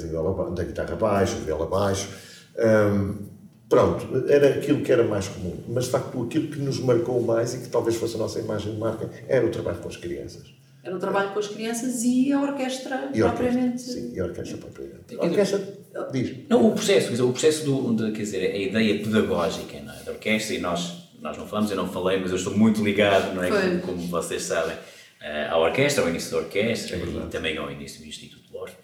da guitarra baixo, viola baixo. Um, pronto, era aquilo que era mais comum. Mas, de facto, aquilo que nos marcou mais e que talvez fosse a nossa imagem de marca era o trabalho com as crianças. Era o trabalho com as crianças e a orquestra e propriamente. Orquestra, sim, e a orquestra propriamente. A orquestra diz. Não, o processo, dizer, o processo do, de, quer dizer, a ideia pedagógica não é? da orquestra, e nós, nós não falamos, eu não falei, mas eu estou muito ligado, não é? Como, como, vocês sabem, eh, à orquestra, ao início da orquestra é e também ao início do Instituto Lorde.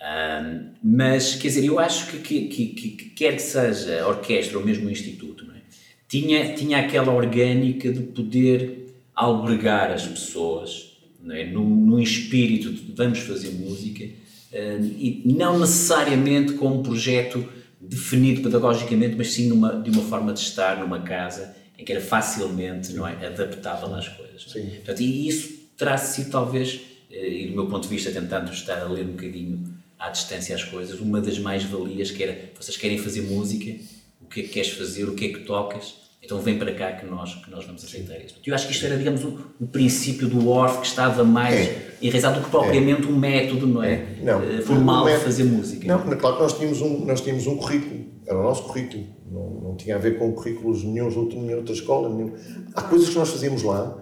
Um, mas, quer dizer, eu acho que, que, que, que, quer que seja a orquestra ou mesmo o Instituto, não é? tinha, tinha aquela orgânica de poder albergar as pessoas é? num, espírito de vamos fazer música uh, e não necessariamente com um projeto definido pedagogicamente, mas sim numa, de uma forma de estar numa casa em que era facilmente não é, adaptável às coisas. É? Portanto, e isso terá sido talvez, uh, e do meu ponto de vista tentando estar a ler um bocadinho à distância as coisas, uma das mais-valias que era, vocês querem fazer música, o que é que queres fazer, o que é que tocas, então vem para cá que nós, que nós vamos aceitar isso. Eu acho que isto era, digamos, o, o princípio do ORF que estava mais é. enraizado do que propriamente é. um método, não é? é. Não, uh, formal método, de fazer música. Não, claro que nós tínhamos um, nós tínhamos um currículo, era o nosso currículo, não, não tinha a ver com currículos de nenhum outro, nenhuma outra escola. Nenhum. Há coisas que nós fazíamos lá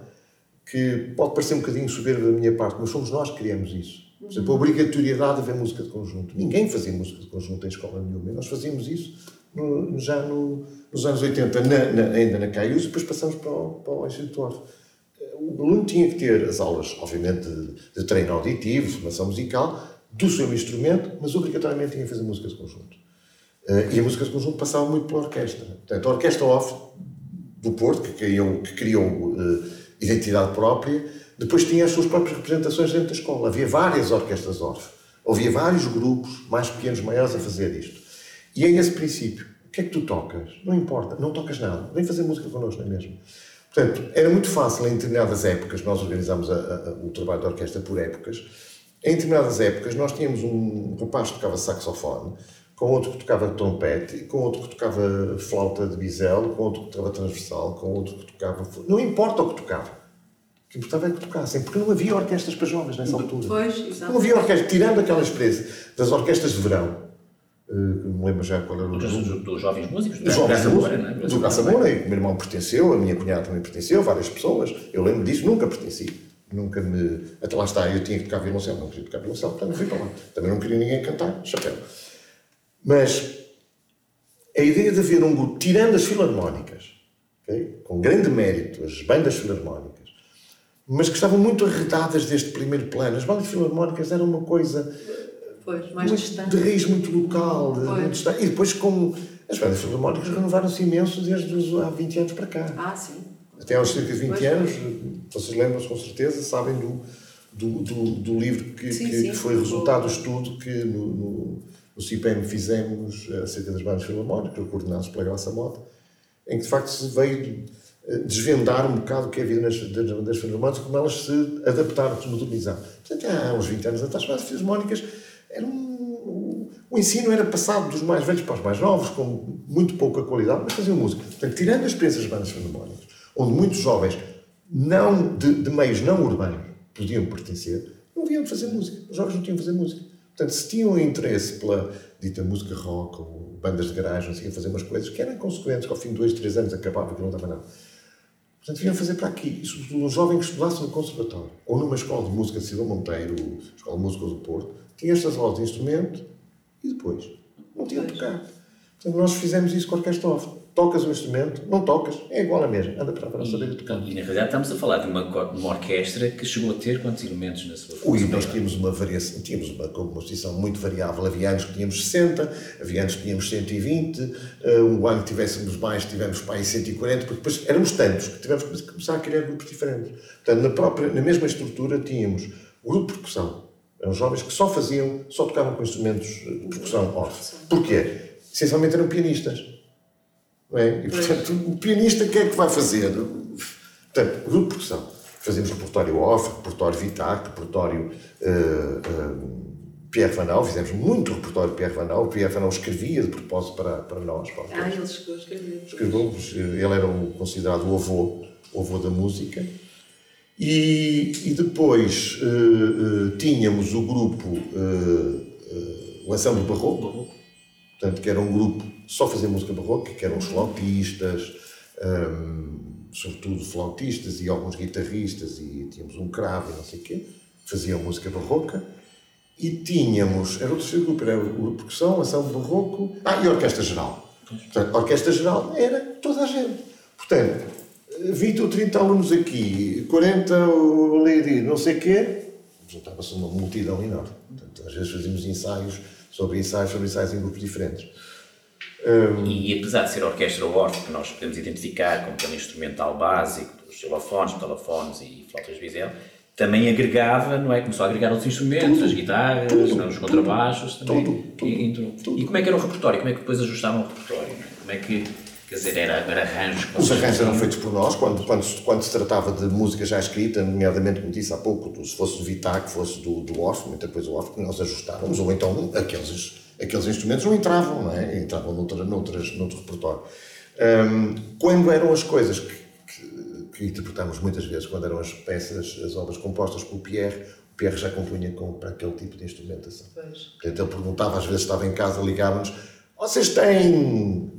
que pode parecer um bocadinho soberbo da minha parte, mas somos nós que criamos isso. Por exemplo, a obrigatoriedade de haver música de conjunto. Ninguém fazia música de conjunto em escola nenhuma. Nós fazíamos isso no, já no, nos anos 80, na, na, ainda na CAIUS, e depois passamos para o, para o Instituto Orfe. O aluno tinha que ter as aulas, obviamente, de, de treino auditivo, formação musical, do seu instrumento, mas obrigatoriamente tinha que fazer música de conjunto. Uh, e a música de conjunto passava muito pela orquestra. Portanto, a Orquestra Off do Porto, que criou, que criou uh, identidade própria, depois tinha as suas próprias representações dentro da escola. Havia várias orquestras Orff. Havia vários grupos, mais pequenos, maiores, a fazer isto. E é esse princípio. O que é que tu tocas? Não importa, não tocas nada. Vem fazer música connosco, não é mesmo? Portanto, era muito fácil em determinadas épocas, nós organizámos o trabalho da orquestra por épocas, em determinadas épocas nós tínhamos um rapaz que tocava saxofone, com outro que tocava trompete, com outro que tocava flauta de bisel, com outro que tocava transversal, com outro que tocava... Não importa o que tocava. O que importava é que tocassem, porque não havia orquestras para jovens nessa altura. Pois, exatamente. Não havia orquestras, tirando aquela experiência das orquestras de verão, não me lembro já qual era o dos, dos, dos jovens músicos, dos jovens músicos, é? do Caça Moura, e o meu irmão pertenceu, a minha cunhada também pertenceu, várias pessoas. Eu lembro disso, nunca pertenci. Nunca me. Até lá está, eu tinha que tocar violoncelo, não queria tocar violoncelo, portanto não fui para lá. Também não queria ninguém cantar, chapéu. Mas a ideia de haver um grupo, tirando as filarmónicas, okay? com grande mérito, as bandas filarmónicas, mas que estavam muito arredadas deste primeiro plano. As bandas filarmónicas eram uma coisa Pois, mais muito, distante. De raiz muito local, muito distante. E depois com as bandas filarmónicas renovaram-se imenso desde os, há 20 anos para cá. Ah, sim. Até aos cerca de 20 pois, anos, vocês lembram-se com certeza, sabem do, do, do, do livro que, sim, que, sim, que foi resultado do estudo que no, no, no CIPEM fizemos acerca das bandas filarmónicas, coordenados pela Graça Mota, em que de facto se veio eh, desvendar um bocado o que é a vida nas, das bandas filarmónicas, como elas se adaptaram, se modernizaram. Portanto, há uns 20 anos atrás, as bandas filarmónicas era um, o ensino era passado dos mais velhos para os mais novos, com muito pouca qualidade, mas faziam música. Portanto, tirando a experiência das bandas filarmónicas, onde muitos jovens não, de, de, meios não urbanos podiam pertencer, não vinham fazer música. Os jovens não tinham fazer música. Portanto, se tinham interesse pela dita música rock ou bandas de garagem, sei, fazer umas coisas que eram consequentes, que ao fim de dois, três anos acabava que não dava nada. Portanto, vinham fazer para aqui. E, sobretudo, um jovem que estudasse no conservatório ou numa escola de música de Silva Monteiro, Escola de Música do Porto, tinha estas aulas de instrumento e depois não tinha tocar. Portanto, nós fizemos isso com a orquestra off tocas o instrumento, não tocas, é igual a mesma, anda para, para saber tocar. E na realidade estamos a falar de uma, uma orquestra que chegou a ter quantos elementos na sua Ui, nós tínhamos uma variação, tínhamos uma composição muito variável, havia anos que tínhamos 60, havia anos que tínhamos 120, uh, um ano que tivéssemos mais, tivemos para aí 140, porque depois éramos tantos que tivemos que começar a criar grupos diferentes. Portanto, na, própria, na mesma estrutura tínhamos o grupo de percussão, eram jovens que só faziam, só tocavam com instrumentos de percussão off. Porquê? Essencialmente eram pianistas é? E, portanto, o pianista o que é que vai fazer? Portanto, grupo de percussão. Fazemos repertório off, repertório Vitac, repertório uh, uh, Pierre Vanal, fizemos muito repertório de Pierre Vanal. O Pierre Vanal escrevia de propósito para, para nós. Para ah, ele chegou a escrever. Escreveu, ele era o, considerado o avô, o avô da música. E, e depois uh, tínhamos o grupo, o Ensemble Barroco, portanto, que era um grupo só fazer música barroca, que eram os flautistas, um, sobretudo flautistas e alguns guitarristas, e tínhamos um cravo e não sei o quê, faziam música barroca. E tínhamos, era o terceiro grupo, era o grupo percussão, ação barroco, ah, e a orquestra geral. Portanto, a orquestra geral era toda a gente. Portanto, 20 ou 30 alunos aqui, 40 ali, não sei o quê, juntava-se uma multidão enorme. Portanto, às vezes fazíamos ensaios sobre ensaios sobre ensaios em grupos diferentes. Um... E apesar de ser a orquestra Orff, que nós podemos identificar como aquele instrumental básico dos xilofones, telefones e flautas bisel, também agregava, não é? Começou a agregar outros instrumentos, tudo, as guitarras, tudo, não, os contrabaixos tudo, também. Tudo, e, e, como é que era o repertório? Como é que depois ajustavam o repertório? É? Como é que, quer dizer, era, era arranjos? Os arranjos eram feitos por nós, quando, quando, quando se tratava de música já escrita, nomeadamente, como disse há pouco, se fosse do Vitac, fosse do, do Orff, muita coisa do Orff, nós ajustávamos, ou então aqueles aqueles instrumentos não entravam, não é? Entravam noutra, noutras, noutro repertório. Um, quando eram as coisas que, que, que, interpretamos muitas vezes, quando eram as peças, as obras compostas pelo Pierre, o Pierre já compunha com, para aquele tipo de instrumentação. Pois. Portanto, ele perguntava, às vezes estava em casa, ligava-nos, vocês têm,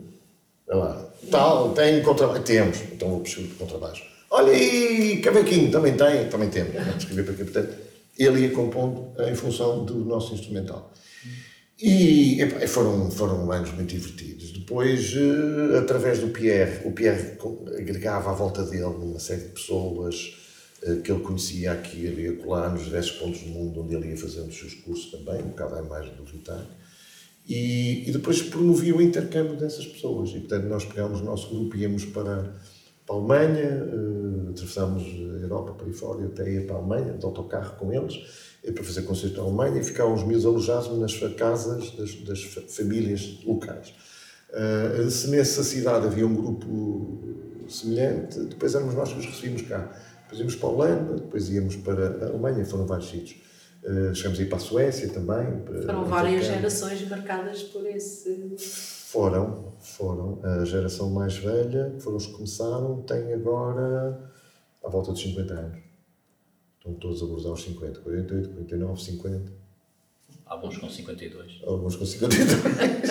lá, tal, têm contrabaixo? Temos, então vou pesquisar de contrabaixo. Olha aí, cavaquinho, também tem, também temos. Escrever para aqui, portanto, ele ia compondo em função do nosso instrumental. E foram, foram anos muito divertidos. Depois, uh, através do Pierre, o Pierre agregava à volta dele uma série de pessoas uh, que ele conhecia aqui, ali e acolá, nos diversos pontos do mundo onde ele ia fazendo os seus cursos também, um bocado imagem do. E, e, depois promovia o intercâmbio dessas pessoas. E, portanto, nós pegámos o nosso grupo e íamos para, para a Alemanha, uh, atravessámos a Europa para aí fora, até ia para a Alemanha, de autocarro com eles para fazer concerto na Alemanha e ficavam os meus alojados nas casas das, das famílias locais. Uh, se nessa cidade havia um grupo semelhante, depois éramos nós que os recebíamos cá. Depois íamos para a Holanda, depois íamos para a Alemanha, foram vários sítios. Uh, chegamos a ir para a Suécia também. Foram várias gerações marcadas por esse. Foram, foram. A geração mais velha, foram os que começaram, tem agora à volta dos 50 anos. Estão todos a abordar os 50, 48, 49, 50. Alguns com 52. Alguns com 52.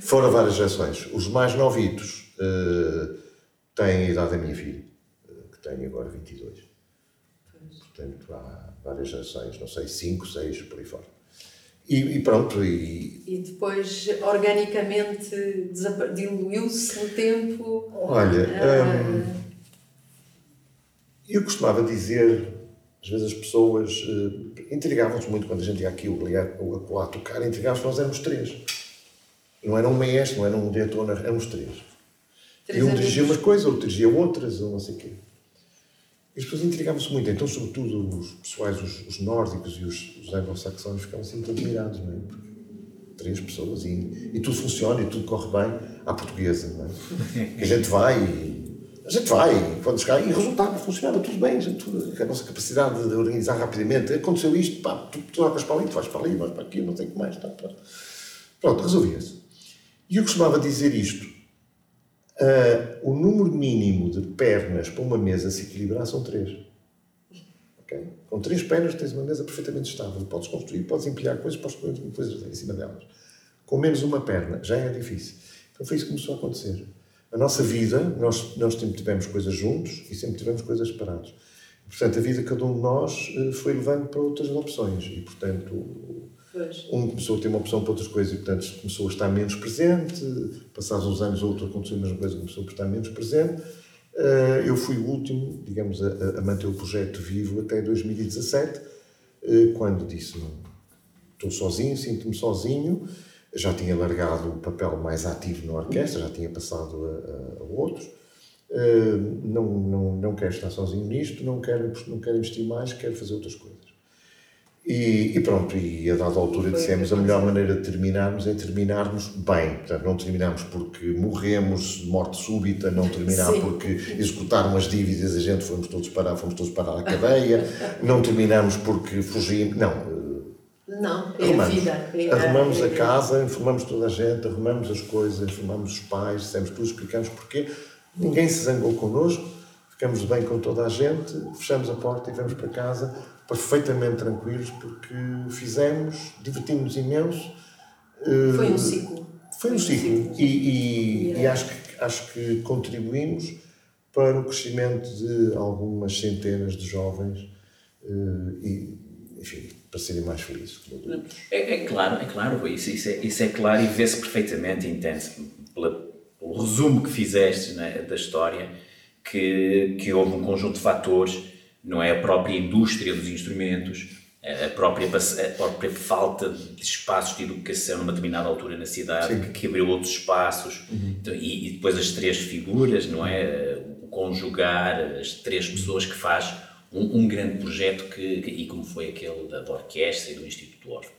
Foram várias gerações. Os mais novitos uh, têm a idade da minha filha, que tem agora 22. Pois. Portanto, há várias gerações, não sei, 5, 6, por aí fora. E, e, pronto. E, e depois, organicamente, diluiu-se no tempo. Olha, uh... um, eu costumava dizer às vezes as pessoas uh, intrigavam-se muito quando a gente ia aqui o a tocar, intrigavam-se, nós éramos três. Não era um maestro, não era um diretor, éramos três. três e um dirigia umas coisas, outro dirigia outras, ou não sei o quê. E as pessoas intrigavam-se muito, então, sobretudo os pessoais, os, os nórdicos e os, os anglo-saxónicos ficavam sempre admirados, não é? Porque três pessoas e, e tudo funciona e tudo corre bem à portuguesa, não é? A gente vai e a gente vai, quando chegar, e o resultado funcionava tudo bem, a, gente, a nossa capacidade de organizar rapidamente, aconteceu isto, pá, tu, tu trocas para ali, tu vais para ali, vais para aqui, não sei o que mais, tá, tá. pronto, resolvia-se. E eu costumava dizer isto, uh, o número mínimo de pernas para uma mesa se equilibrar são três. Okay? Com três pernas tens uma mesa perfeitamente estável. Podes construir, podes empilhar coisas, podes pôr coisas em cima delas. Com menos uma perna já é difícil. Então foi isso que começou a acontecer. A nossa vida, nós, nós sempre tivemos coisas juntos e sempre tivemos coisas separados. Portanto, a vida de cada um de nós eh, foi levando para outras opções e, portanto, Pois. Um começou a ter uma opção para outras coisas e, portanto, começou a estar menos presente. Passados uns anos, outro aconteceu a mesma coisa, começou a estar menos presente. Eh, eu fui o último, digamos, a, a manter o projeto vivo até 2017, eh, quando disse: não, estou sozinho, sinto-me sozinho. Já tinha largado o papel mais ativo na orquestra, já tinha passado a, a, a outros. Uh, não, não, não quero estar sozinho nisto, não quero, não quero investir mais, quero fazer outras coisas. E, e, pronto, e a dada altura dissemos a melhor maneira de terminarmos é terminarmos bem. Portanto, não terminamos porque morremos de morte súbita, não terminar Sim. porque executaram as dívidas, a gente fomos todos parar, fomos todos parar a cadeia, não terminamos porque fugimos. Não. Não, é arrumamos. a vida. É arrumamos a, a casa, informamos toda a gente, arrumamos as coisas, informamos os pais, dissemos tudo, explicamos porquê. Ninguém se zangou connosco, ficamos bem com toda a gente, fechamos a porta e vamos para casa perfeitamente tranquilos porque fizemos, divertimos-nos imenso. Foi um ciclo. Foi um ciclo. E, e, e, acho, que, acho que contribuímos para o crescimento de algumas centenas de jovens eh, e, enfim, para serem mais felizes. É, é, claro, é claro, isso, isso, é, isso é claro e vê-se perfeitamente, entende-se, pelo resumo que fizeste né, da história, que, que houve um conjunto de fatores não é a própria indústria dos instrumentos, a própria, a própria falta de espaços de educação numa determinada altura na cidade, que, que, abriu outros espaços, uhum. então, e, e, depois as três figuras, não é? O conjugar as três pessoas que faz um, um grande projeto que, que, e como foi aquele da, da orquestra e do Instituto Orff.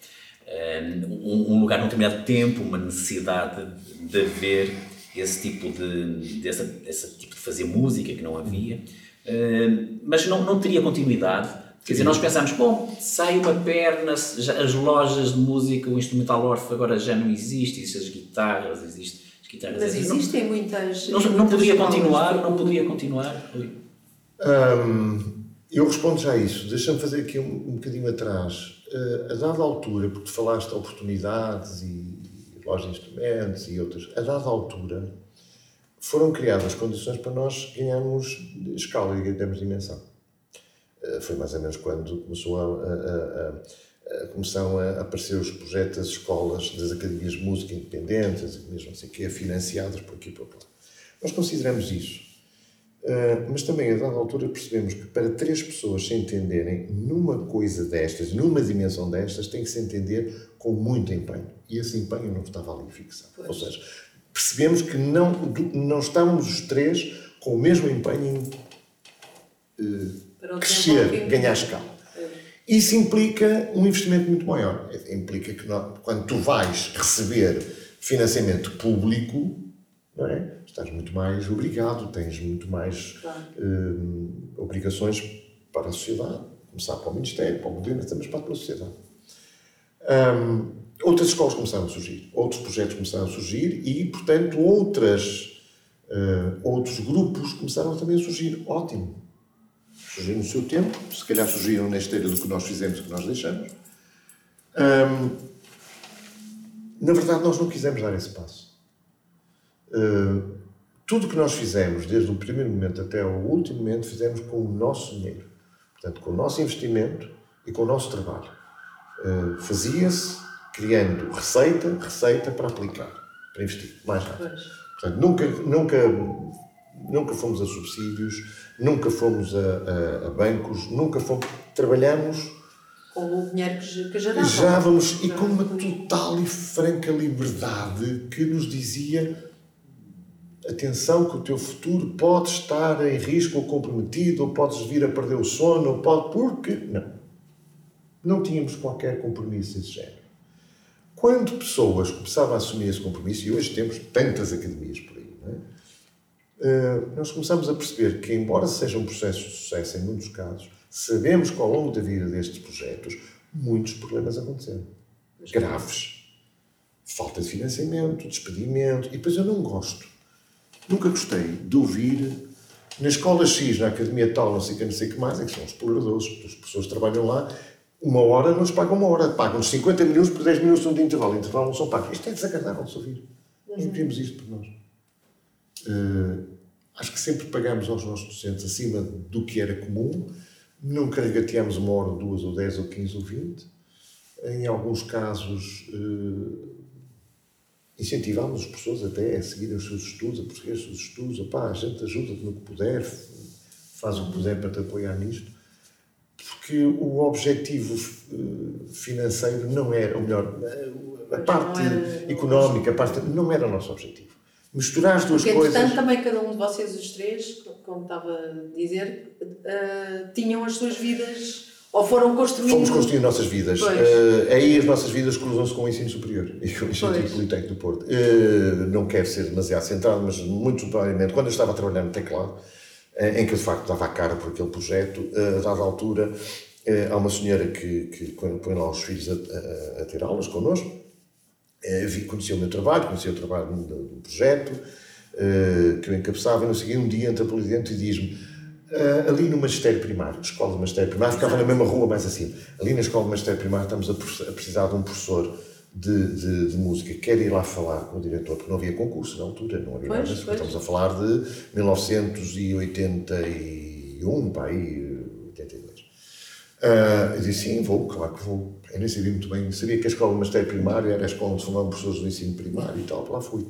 Um, um, lugar num determinado tempo, uma necessidade de, de haver esse tipo de, dessa, desse tipo de fazer música que não havia. Uh, mas não, não teria continuidade. Quer dizer, nós pensámos, bom, sai uma perna, já, as lojas de música, o instrumental Orff agora já não existe, existem as guitarras, existem as guitarras. Mas existem não, muitas. Não, não poderia continuar, não poderia continuar. Um, eu respondo já a isso. Deixa-me fazer aqui um, um bocadinho atrás. Uh, a dada altura, porque tu falaste de oportunidades e lojas de instrumentos e outras, a dada altura foram criadas condições para nós ganharmos escala e ganharmos dimensão. Eh, foi mais ou menos quando começou a, a, a, começaram a aparecer os projetos das escolas, das academias de música independentes, mesmo assim, que é financiadas por aqui e por lá. Nós consideramos isso. Uh, mas também, a dada altura, percebemos que para três pessoas se entenderem numa coisa destas, numa dimensão destas, tem que se entender com muito empenho. E esse empenho não estava ali fixado. Pois. Ou seja, percebemos que não, não estávamos os três com o mesmo empenho em uh, crescer, ganhar escala. Isso implica um investimento muito maior. Implica que não, quando tu vais receber financiamento público, não é? estás muito mais obrigado, tens muito mais claro. uh, obrigações para a sociedade, começar para o Ministério, para o governo, mas para a sociedade. Um, outras escolas começaram a surgir, outros projetos começaram a surgir e, portanto, outras, uh, outros grupos começaram também a surgir. Ótimo. Surgiram no seu tempo, se calhar surgiram na esteira do que nós fizemos e que nós deixamos. Um, na verdade, nós não quisemos dar esse passo. Uh, tudo o que nós fizemos, desde o primeiro momento até o último momento, fizemos com o nosso dinheiro. Portanto, com o nosso investimento e com o nosso trabalho. Uh, Fazia-se criando receita, receita para aplicar, para investir mais rápido. Portanto, nunca, nunca, nunca fomos a subsídios, nunca fomos a, a, a bancos, nunca fomos. Trabalhamos. Com o dinheiro que, que já dávamos. Já vamos, e com uma total e franca liberdade que nos dizia atenção que o teu futuro pode estar em risco ou comprometido, ou podes vir a perder o sono, ou pode... Porque... Não. Não tínhamos qualquer compromisso desse género. Quando pessoas começavam a assumir esse compromisso, e hoje temos tantas academias por aí, é? uh, nós começamos a perceber que, embora seja um processo de sucesso em muitos casos, sabemos que ao longo da vida destes projetos muitos problemas aconteceram. Graves. Falta de financiamento, despedimento. E depois eu não gosto. Nunca gostei de ouvir Na escola X, na academia tal, não sei que, não sei que mais, é que são exploradores. As pessoas trabalham lá, uma hora não nos pagam uma hora, pagam-nos 50 minutos por 10 minutos de intervalo. intervalo não são pagos. Isto é desagradável de ouvir. Nós não queremos isto por nós. Uh, acho que sempre pagamos aos nossos docentes acima do que era comum, não carregateamos uma hora, duas, ou dez, ou quinze, ou vinte. Em alguns casos, uh, incentivamos as pessoas até a seguirem os seus estudos, a prosseguir os seus estudos. Opá, a gente ajuda-te no que puder, faz o que puder para te apoiar nisto. Porque o objetivo eh, financeiro não era, ou melhor, a parte económica, a parte, não era o nosso objetivo. Misturar as duas Porque, coisas. Portanto, também cada um de vocês, os três, como estava a dizer, uh, tinham as suas vidas ou foram construindo. Fomos construindo nossas vidas. Uh, aí as nossas vidas cruzam-se com o ensino superior e com o Instituto Politécnico do Porto. Uh, não quero ser demasiado centrado, mas muito provavelmente, quando eu estava a trabalhar no teclado, em que eu de facto dava a cara por aquele projeto, a dada altura, há uma senhora que, que põe lá os filhos a, a, a ter aulas connosco, conhecia o meu trabalho, conhecia o trabalho do, do projeto, que eu encabeçava, e não seguia um dia entra por dentro e diz-me ali no magistério primário, escola de magistério primário, ficava na mesma rua mais acima. Ali na escola de magistério primário estamos a, a precisar de um professor de, de, de, música. Quer ir lá falar com o diretor, porque não havia concurso na altura, não havia pois, nada. Estamos a falar de 1981, pá, aí, 82. Uh, eu disse, sim, vou, claro que vou. Eu nem sabia muito bem, sabia que a escola de magistério primário era a escola onde formavam professores do ensino primário e tal, lá fui.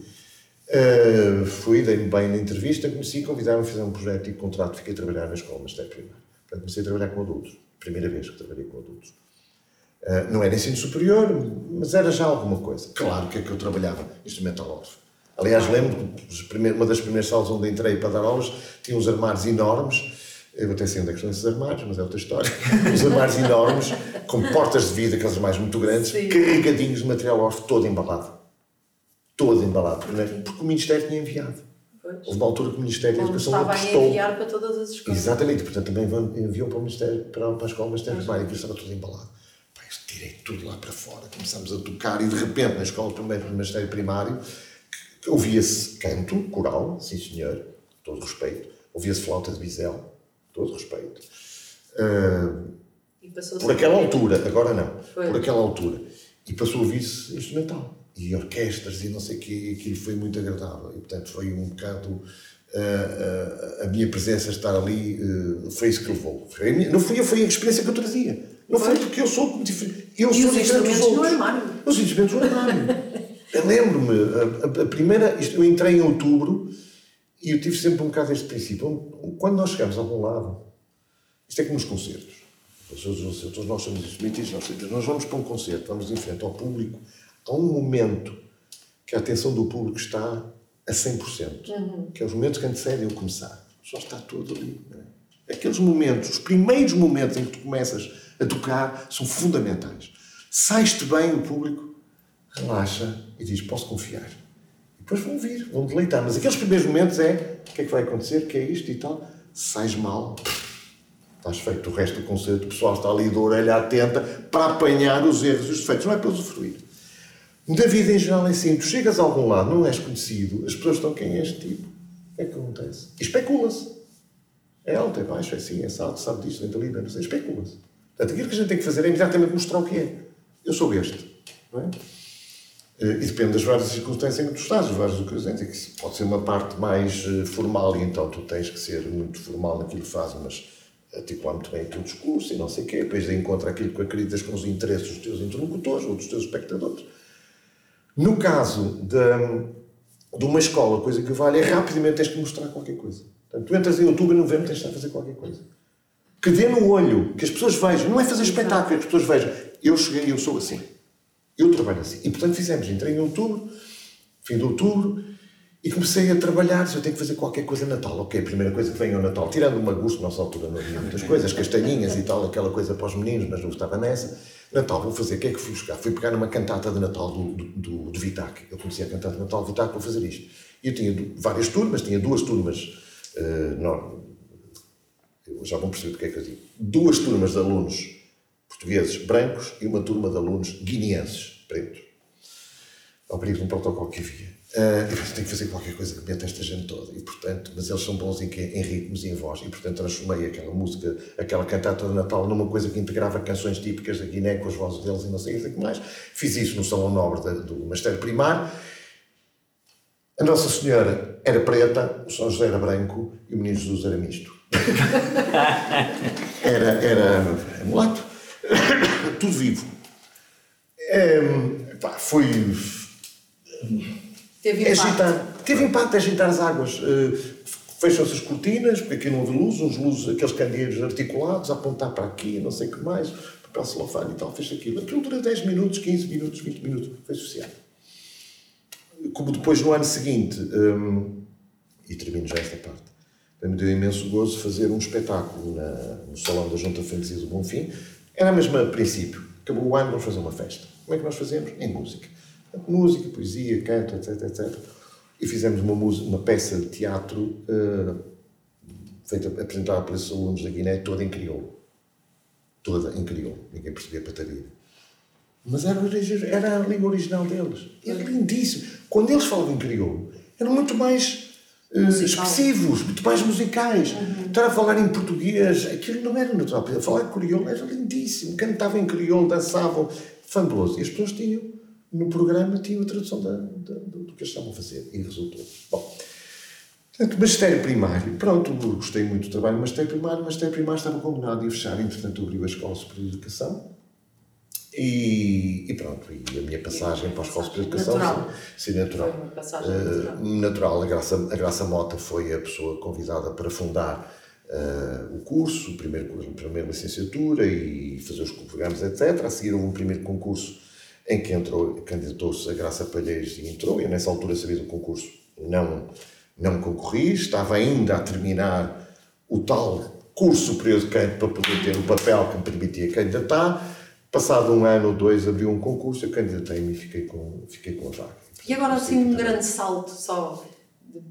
Uh, fui, dei-me bem na entrevista, conheci, convidaram-me a fazer um projeto e contrato, fiquei a trabalhar na escola, mas até primário. Portanto, comecei a trabalhar com adultos. Primeira vez que trabalhei com adultos. Uh, não era ensino superior, mas era já alguma coisa. Claro que é que eu trabalhava instrumentalógrafo. Aliás, lembro que uma das primeiras salas onde entrei para dar aulas tinha uns armários enormes. Eu até sei onde é que estão esses armários, mas é outra história. uns armários enormes, com portas de vidro, aqueles armários muito grandes, Sim. carregadinhos de material órfão, todo embalado todo embalado, porque, porque o Ministério tinha enviado. Pois. Houve uma altura que o Ministério da Educação estava a enviar para todas as escolas. Exatamente, portanto também enviam para o Ministério, para, para a escola Ministério Primário, que estava tudo embalado. Tirei tudo lá para fora, começamos a tocar e de repente na escola primeiro do Ministério Primário ouvia-se canto, coral, sim senhor, todo respeito, ouvia-se flauta de bisel, todo respeito. Uh, por aquela altura, agora não, Foi. por aquela altura. E passou a ouvir-se instrumental e orquestras e não sei o quê, aquilo foi muito agradável. E, portanto, foi um bocado. A minha presença estar ali uh, foi isso que levou. Foi minha, não foi, foi a experiência que eu trazia. Não foi porque eu sou diferente. Eu e sou os instrumentos do armário. Os instrumentos do armário. Lembro-me, a, a, primeira. Eu entrei em outubro e eu tive sempre um bocado este princípio. Quando nós chegamos a algum lado, isto é como nos concertos. Todos nós somos instrumentistas, nós, nós vamos para um concerto, vamos em frente ao público há um momento que a atenção do público está a 100%, uhum. que é os momentos que antecedem o começar. Só está tudo ali. É? Aqueles momentos, os primeiros momentos em que tu começas a tocar, são fundamentais. Sais-te bem, o público relaxa e diz: Posso confiar. E depois vão vir, vão deleitar. Mas aqueles primeiros momentos é: O que é que vai acontecer? O que é isto e tal? Sais mal, estás feito. O resto do concerto, o pessoal está ali de orelha atenta para apanhar os erros e os defeitos, não é para usufruir. Da vida em geral é assim, tu chegas a algum lado, não és conhecido, as pessoas estão quem é este tipo. O que é que acontece? Especula-se. É alto, é baixo, é assim, é salto, sabe disto, vem dali, não sei, especula-se. Portanto, aquilo que a gente tem que fazer é imediatamente mostrar o que é. Eu sou este. Não é? Eh, e depende das várias circunstâncias em que tu estás, as várias ocasiões. É que pode ser uma parte mais eh, formal e então tu tens que ser muito formal naquilo que fazes, mas articular muito bem o teu discurso e não sei o quê. Depois de encontro aquilo que acreditas com os interesses dos teus interlocutores ou dos teus espectadores. No caso de, de uma escola, coisa que vale, é rapidamente tens que mostrar qualquer coisa. Portanto, tu entras em outubro e novembro tens de fazer qualquer coisa. Que dê no olho, que as pessoas vejam. Não é fazer espetáculo, que as pessoas vejam. Eu cheguei e eu sou assim. Eu trabalho assim. E portanto fizemos. Entrei em outubro, fim de outubro, e comecei a trabalhar. Se eu tenho que fazer qualquer coisa Natal, ok, a primeira coisa que vem é o Natal. Tirando uma gosto, nossa altura não havia muitas coisas, castanhinhas e tal, aquela coisa para os meninos, mas não estava nessa. Natal, vou fazer, o que é que fui buscar? Fui pegar uma cantata de Natal do, do, do, do Vitac. Eu conhecia a cantata de Natal do Vitac para fazer isto. Eu tinha várias turmas, tinha duas turmas, uh, não, eu já vão perceber porque é que eu digo, duas turmas de alunos portugueses brancos e uma turma de alunos guineenses pretos. Ao período de um protocolo que havia. Uh, eu tenho que fazer qualquer coisa que meta esta gente toda. E, portanto, mas eles são bons em, em ritmos e em voz. E, portanto, transformei aquela música, aquela cantata de Natal, numa coisa que integrava canções típicas da Guiné com as vozes deles e não sei o que mais. Fiz isso no Salão Nobre do Mastério Primário. A Nossa Senhora era preta, o São José era branco e o Menino Jesus era misto. era, era mulato. Tudo vivo. É, pá, foi Teve impacto. Agitar, teve impacto a agitar as águas. Uh, Fecham-se as cortinas, porque aqui não houve luz, uns luzes, aqueles candeeiros articulados, a apontar para aqui, não sei o que mais, papel celofane e tal, fez aquilo. Aquilo dura 10 minutos, 15 minutos, 20 minutos, foi suficiente. Como depois no ano seguinte, um, e termino já esta parte, me deu imenso gozo fazer um espetáculo na, no Salão da Junta Freguesia do Bonfim. Era mesmo a princípio. Acabou o ano, vamos fazer uma festa. Como é que nós fazemos? Em música música, poesia, canto, etc, etc. E fizemos uma, música, uma peça de teatro uh, feita, apresentada esses alunos da Guiné, toda em crioulo. Toda em crioulo. Ninguém percebia a pataria. Mas era, era a língua original deles. Era lindíssimo. Quando eles falavam em crioulo, eram muito mais uh, expressivos, muito mais musicais. Uhum. Estar a falar em português, aquilo não era natural. Falar em crioulo era lindíssimo. Cantavam em crioulo, dançavam, fabuloso. E as pessoas tinham no programa tinha a tradução da, da, do que eles estavam a fazer e resultou. Bom, portanto, magistério primário, pronto, gostei muito do trabalho, magistério primário, magistério primário estava combinado de fechar, entretanto abriu a Escola Superior de Educação e, e, pronto, e a minha passagem para a Escola Superior de Educação natural. sim, natural. Foi uma passagem natural. Uh, natural. A, Graça, a Graça Mota foi a pessoa convidada para fundar uh, o curso, o primeiro curso, a primeira licenciatura e fazer os programas, etc. A seguir houve um primeiro concurso em que entrou, candidatou-se a Graça Palheiros e entrou, e nessa altura sabia do concurso, não, não concorri, estava ainda a terminar o tal curso superior de canto para poder ter o papel que me permitia candidatar. Passado um ano ou dois abriu um concurso, eu candidatei-me e fiquei com, fiquei com a vaga. E agora assim um grande salto só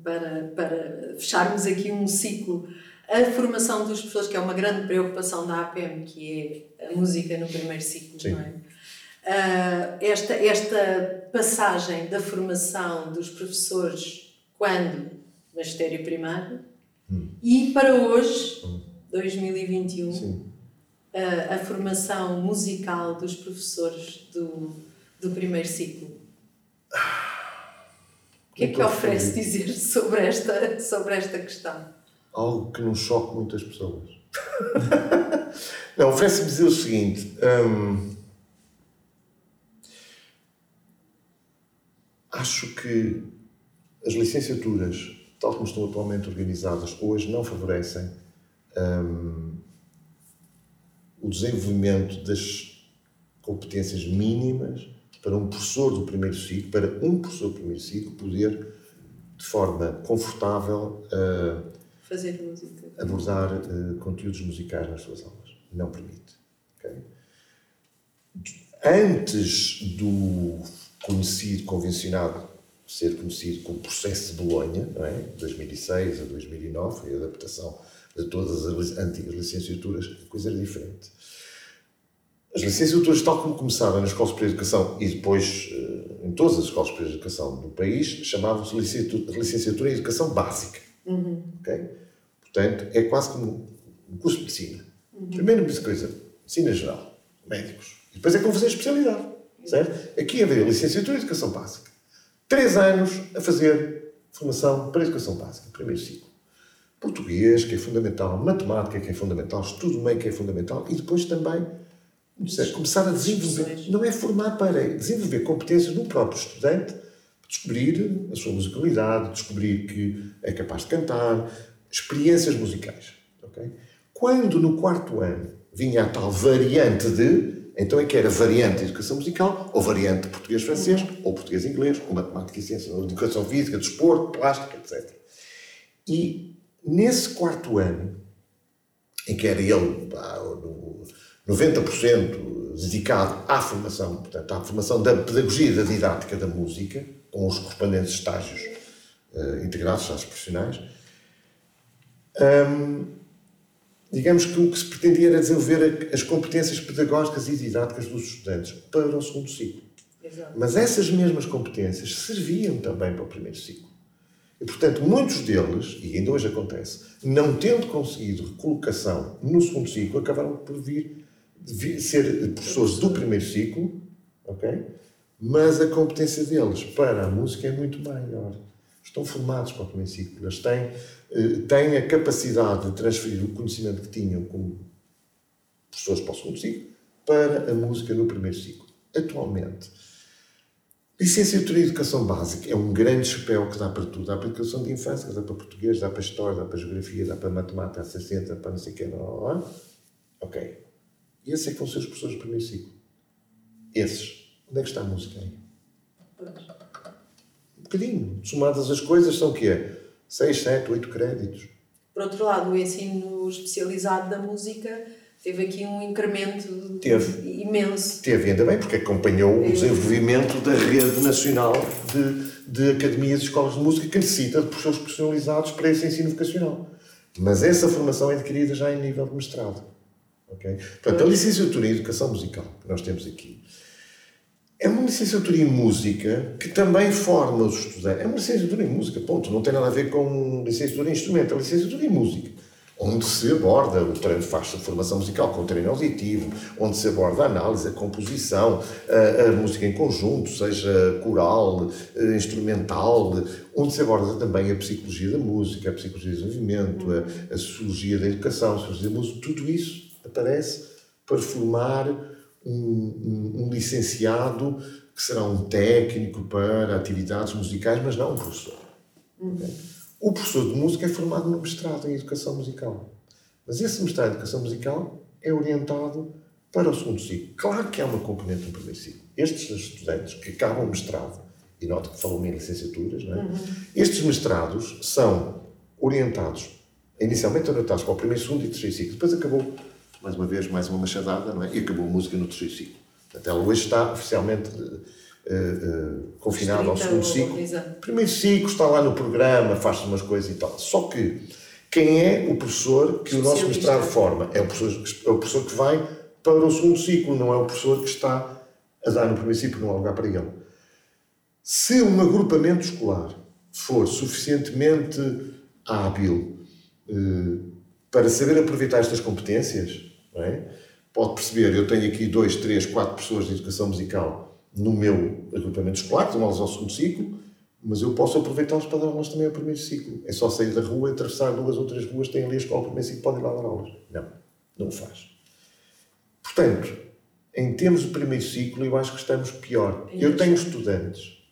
para, para fecharmos aqui um ciclo. A formação dos professores, que é uma grande preocupação da APM, que é a música no primeiro ciclo, Sim. não é? Uh, esta, esta passagem da formação dos professores quando magistério primário hum. e para hoje, hum. 2021, uh, a formação musical dos professores do, do primeiro ciclo. O que é que oferece dizer sobre esta, sobre esta questão? Algo que não choque muitas pessoas. não, oferece-me dizer o seguinte. Um, Acho que as licenciaturas, tal como estão atualmente organizadas, hoje não favorecem um, o desenvolvimento das competências mínimas para um professor do primeiro ciclo, para um professor do primeiro ciclo poder, de forma confortável, uh, fazer música, abordar uh, conteúdos musicais nas suas aulas. Não permite. Okay? Antes do conhecido, convencionado, ser conhecido como processo de Bolonha, não é? 2006 a 2009, foi a adaptação de todas as antigas licenciaturas, a coisa era diferente. As licenciaturas, tal como começaram na Escola Superior de Educação e depois eh, em todas as escolas superiores de educação do país, chamavam-se licenciatura, em Educação Básica. Uhum. Okay? Portanto, é quase como um curso de medicina. Uhum. Primeiro, coisa, medicina geral, médicos. E depois é como fazer especialidade. Certo? Aqui haveria licenciatura em Educação Básica. Três anos a fazer formação para Educação Básica, primeiro ciclo. Português, que é fundamental, matemática, que é fundamental, estudo meio, que é fundamental, e depois também dizer, começar a desenvolver, não é formar para, é desenvolver competências no próprio estudante, descobrir a sua musicalidade, descobrir que é capaz de cantar, experiências musicais. Okay? Quando no quarto ano vinha a tal variante de então é que era variante de educação musical, ou variante português-francês, ou português-inglês, ou matemática e ciência, ou educação física, desporto, plástica, etc. E nesse quarto ano, em que era ele pá, 90% dedicado à formação, portanto, à formação da pedagogia da didática da música, com os correspondentes estágios uh, integrados, estágios profissionais, um, digamos que o que se pretendia era desenvolver as competências pedagógicas e didáticas dos estudantes para o segundo ciclo. Exato. Mas essas mesmas competências serviam também para o primeiro ciclo. E, portanto, muitos deles, e ainda hoje acontece, não tendo conseguido recolocação no segundo ciclo, acabaram por vir, vir ser professores do primeiro ciclo, ok? Mas a competência deles para a música é muito maior. Estão formados para o primeiro ciclo. Eles têm, têm a capacidade de transferir o conhecimento que tinham como professores para o segundo ciclo para a música no primeiro ciclo. Atualmente, Licenciatura em Educação Básica é um grande chapéu que dá para tudo. Dá para educação de infância, dá para português, dá para história, dá para geografia, dá para matemática, dá para ciência, dá para não sei o. Não, não, não. Ok. E esses é que vão ser os professores do primeiro ciclo. Esses. Onde é que está a música aí? Um bocadinho. Somadas as coisas são o quê? 6, 7, 8 créditos. Por outro lado, o ensino especializado da música teve aqui um incremento Teve. imenso. Teve, ainda bem, porque acompanhou o desenvolvimento da rede nacional de, de academias e escolas de música que necessita de professores personalizados para esse ensino vocacional. Mas essa formação é adquirida já em nível de mestrado. Okay? Portanto, a licenciatura em Educação Musical que nós temos aqui é uma licenciatura em música que também forma os estudantes. É uma licenciatura em música, ponto. Não tem nada a ver com licenciatura em instrumento, é licenciatura em música onde se aborda o treino, faz-se formação musical com treino auditivo, onde se aborda a análise, a composição, a, a música em conjunto, seja coral, eh, instrumental, onde se aborda também a psicologia da música, a psicologia do desenvolvimento, a, a sociologia da educação, a sociologia da música, tudo isso aparece para formar um, um, um licenciado que será um técnico para atividades musicais, mas não um professor. Uhum. O professor de música é formado no mestrado em Educação Musical. Mas esse mestrado em Educação Musical é orientado para o segundo ciclo. Claro que há uma componente no primeiro ciclo. Estes estudantes que acabam o mestrado, e note que falam em licenciaturas, não é? Uhum. estes mestrados são orientados, inicialmente orientados para o primeiro, segundo e terceiro ciclo. Depois acabou, mais uma vez, mais uma machadada, não é? E acabou a música no terceiro ciclo. Portanto, ela hoje está oficialmente uh, uh, confinado ao segundo ciclo. Primeiro ciclo está lá no programa, faz umas coisas e tal. Só que quem é o professor que o nosso mestrado forma? É o, professor, é o professor que vai para o segundo ciclo, não é o professor que está a dar no primeiro ciclo, não há lugar para ele. Se um agrupamento escolar for suficientemente hábil uh, para saber aproveitar estas competências, é? pode perceber, eu tenho aqui dois, três, quatro pessoas de educação musical no meu agrupamento escolar, dão aulas ao segundo ciclo, mas eu posso aproveitá-los para dar aulas também ao primeiro ciclo. É só sair da rua, atravessar duas ou três ruas, tem ali a escola ao primeiro ciclo, pode ir lá dar aulas. Não, não faz. Portanto, em termos de primeiro ciclo, eu acho que estamos pior. Eu tenho estudantes,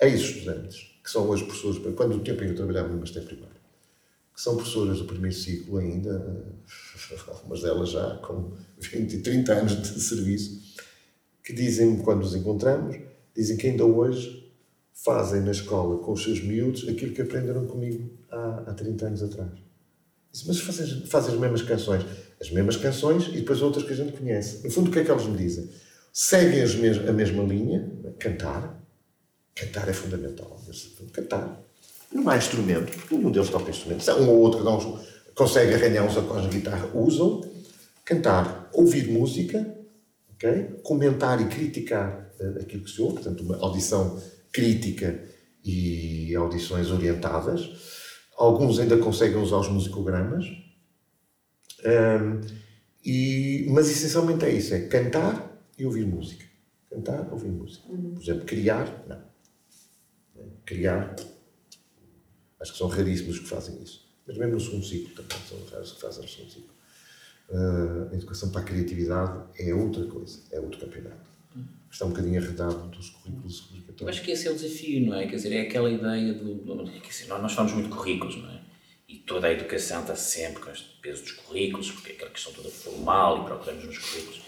ex-estudantes, que são hoje professores, quando o tempo em que eu trabalhava no Master Primário, que são professoras do primeiro ciclo ainda, algumas delas já com 20 e 30 anos de serviço, que dizem, quando nos encontramos, dizem que ainda hoje fazem na escola com os seus miúdos aquilo que aprenderam comigo há, há 30 anos atrás. Dizem, mas fazem, fazem as mesmas canções. As mesmas canções e depois outras que a gente conhece. No fundo, o que é que eles me dizem? Seguem mes a mesma linha, cantar. Cantar é fundamental. Cantar. Não há instrumento, nenhum deles toca instrumento. Um ou outro que uns, consegue arranhar uns acordes de guitarra, usam. Cantar, ouvir música, Okay? Comentar e criticar uh, aquilo que se ouve, portanto, uma audição crítica e audições orientadas. Alguns ainda conseguem usar os musicogramas. Um, e, mas essencialmente é isso: é cantar e ouvir música. Cantar, ouvir música. Uhum. Por exemplo, criar, não. Criar, acho que são raríssimos os que fazem isso. Mas mesmo no segundo ciclo também são raros que fazem no segundo ciclo. Uh, a educação para a criatividade é outra coisa, é outro campeonato. Está um bocadinho arredado dos currículos Eu acho que esse é o desafio, não é? Quer dizer, é aquela ideia do. do dizer, nós falamos muito de currículos, não é? E toda a educação está sempre com este peso dos currículos, porque é aquela questão toda formal e procuramos nos currículos.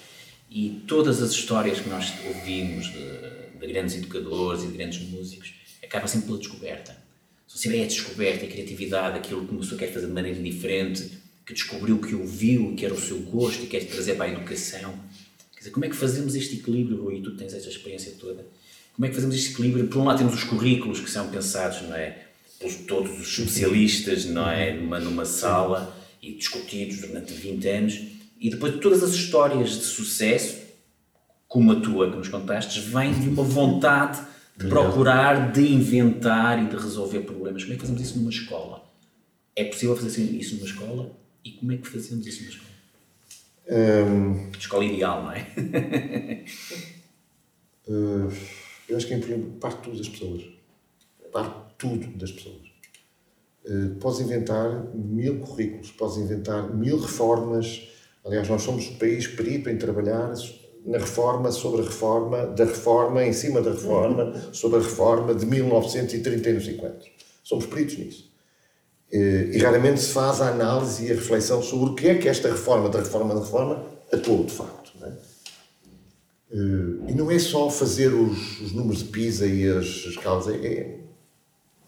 E todas as histórias que nós ouvimos de, de grandes educadores e de grandes músicos acaba sempre pela descoberta. São sempre é a descoberta, a criatividade, aquilo que uma pessoa quer fazer de maneira diferente que descobriu que ouviu, que era o seu gosto e quer trazer para a educação. Quer dizer, como é que fazemos este equilíbrio, Rui? Tu tens esta experiência toda. Como é que fazemos este equilíbrio? Por um lado temos os currículos que são pensados, não é? Por todos os especialistas, não é? Numa, numa sala e discutidos durante 20 anos. E depois todas as histórias de sucesso, como a tua que nos contaste, vem de uma vontade de procurar, de inventar e de resolver problemas. Como é que fazemos isso numa escola? É possível fazer isso numa escola? E como é que fazemos isso numa escola? Um, escola ideal, não é? uh, eu acho que é importante, parte tudo das pessoas. Parte tudo das pessoas. Uh, podes inventar mil currículos, podes inventar mil reformas. Aliás, nós somos o país perito em trabalhar na reforma sobre a reforma, da reforma em cima da reforma, sobre a reforma de 1930 e sei quantos. Somos peritos nisso. Eh, e raramente se faz a análise e a reflexão sobre o que é que esta reforma da reforma da reforma atuou de facto. Não é? Eh, e não é só fazer os, os números de PISA e as escalas, é,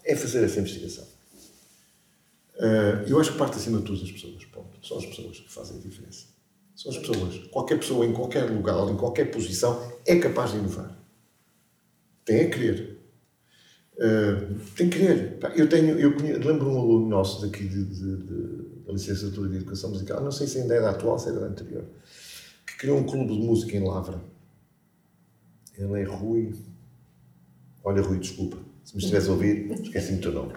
é fazer essa investigação. Eh, eu acho que parte acima de tudo das pessoas. Ponto. São as pessoas que fazem a diferença. São as pessoas. Qualquer pessoa, em qualquer lugar, em qualquer posição, é capaz de inovar. Tem a querer. Uh, tem que querer. Eu tenho, eu lembro um aluno nosso daqui de, de, de, da licenciatura de Educação Musical, não sei se ainda era atual, se era da anterior, que criou um clube de música em Lavra. Ele é Rui. Olha, Rui, desculpa. Se me estivesse a ouvir, esqueci-me o teu nome.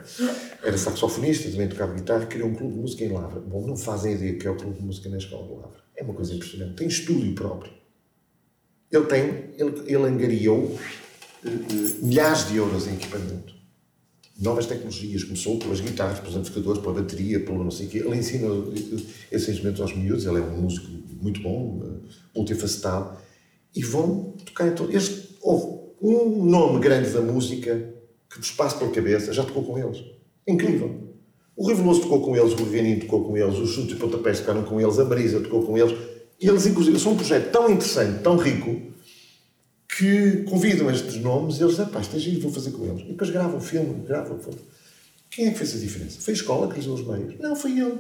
Era saxofonista, também tocava guitarra, criou um clube de música em Lavra. Bom, não fazem ideia que é o clube de música na escola de Lavra. É uma coisa impressionante. Tem estúdio próprio. Ele tem, ele, ele angariou uh, uh, milhares de euros em equipamento. Novas tecnologias. Começou pelas guitarras, pelos amplificadores, pela bateria, pelo não sei o quê. Ele ensina eh, esses instrumentos aos miúdos. Ele é um músico muito bom, multifacetado. E vão tocar em todo. Este, houve um nome grande da música que vos passa pela cabeça, já tocou com eles. Incrível. O Rui Veloso tocou com eles, o Rivianinho tocou com eles, os Chutes e Pontapés tocaram com eles, a Marisa tocou com eles. E eles, inclusive, são um projeto tão interessante, tão rico, que convidam estes nomes e eles dizem, pá, isto é giro, vou fazer com eles. E depois gravam o filme, gravam. Quem é que fez a diferença? Foi a escola que lhes deu os meios? Não, foi ele.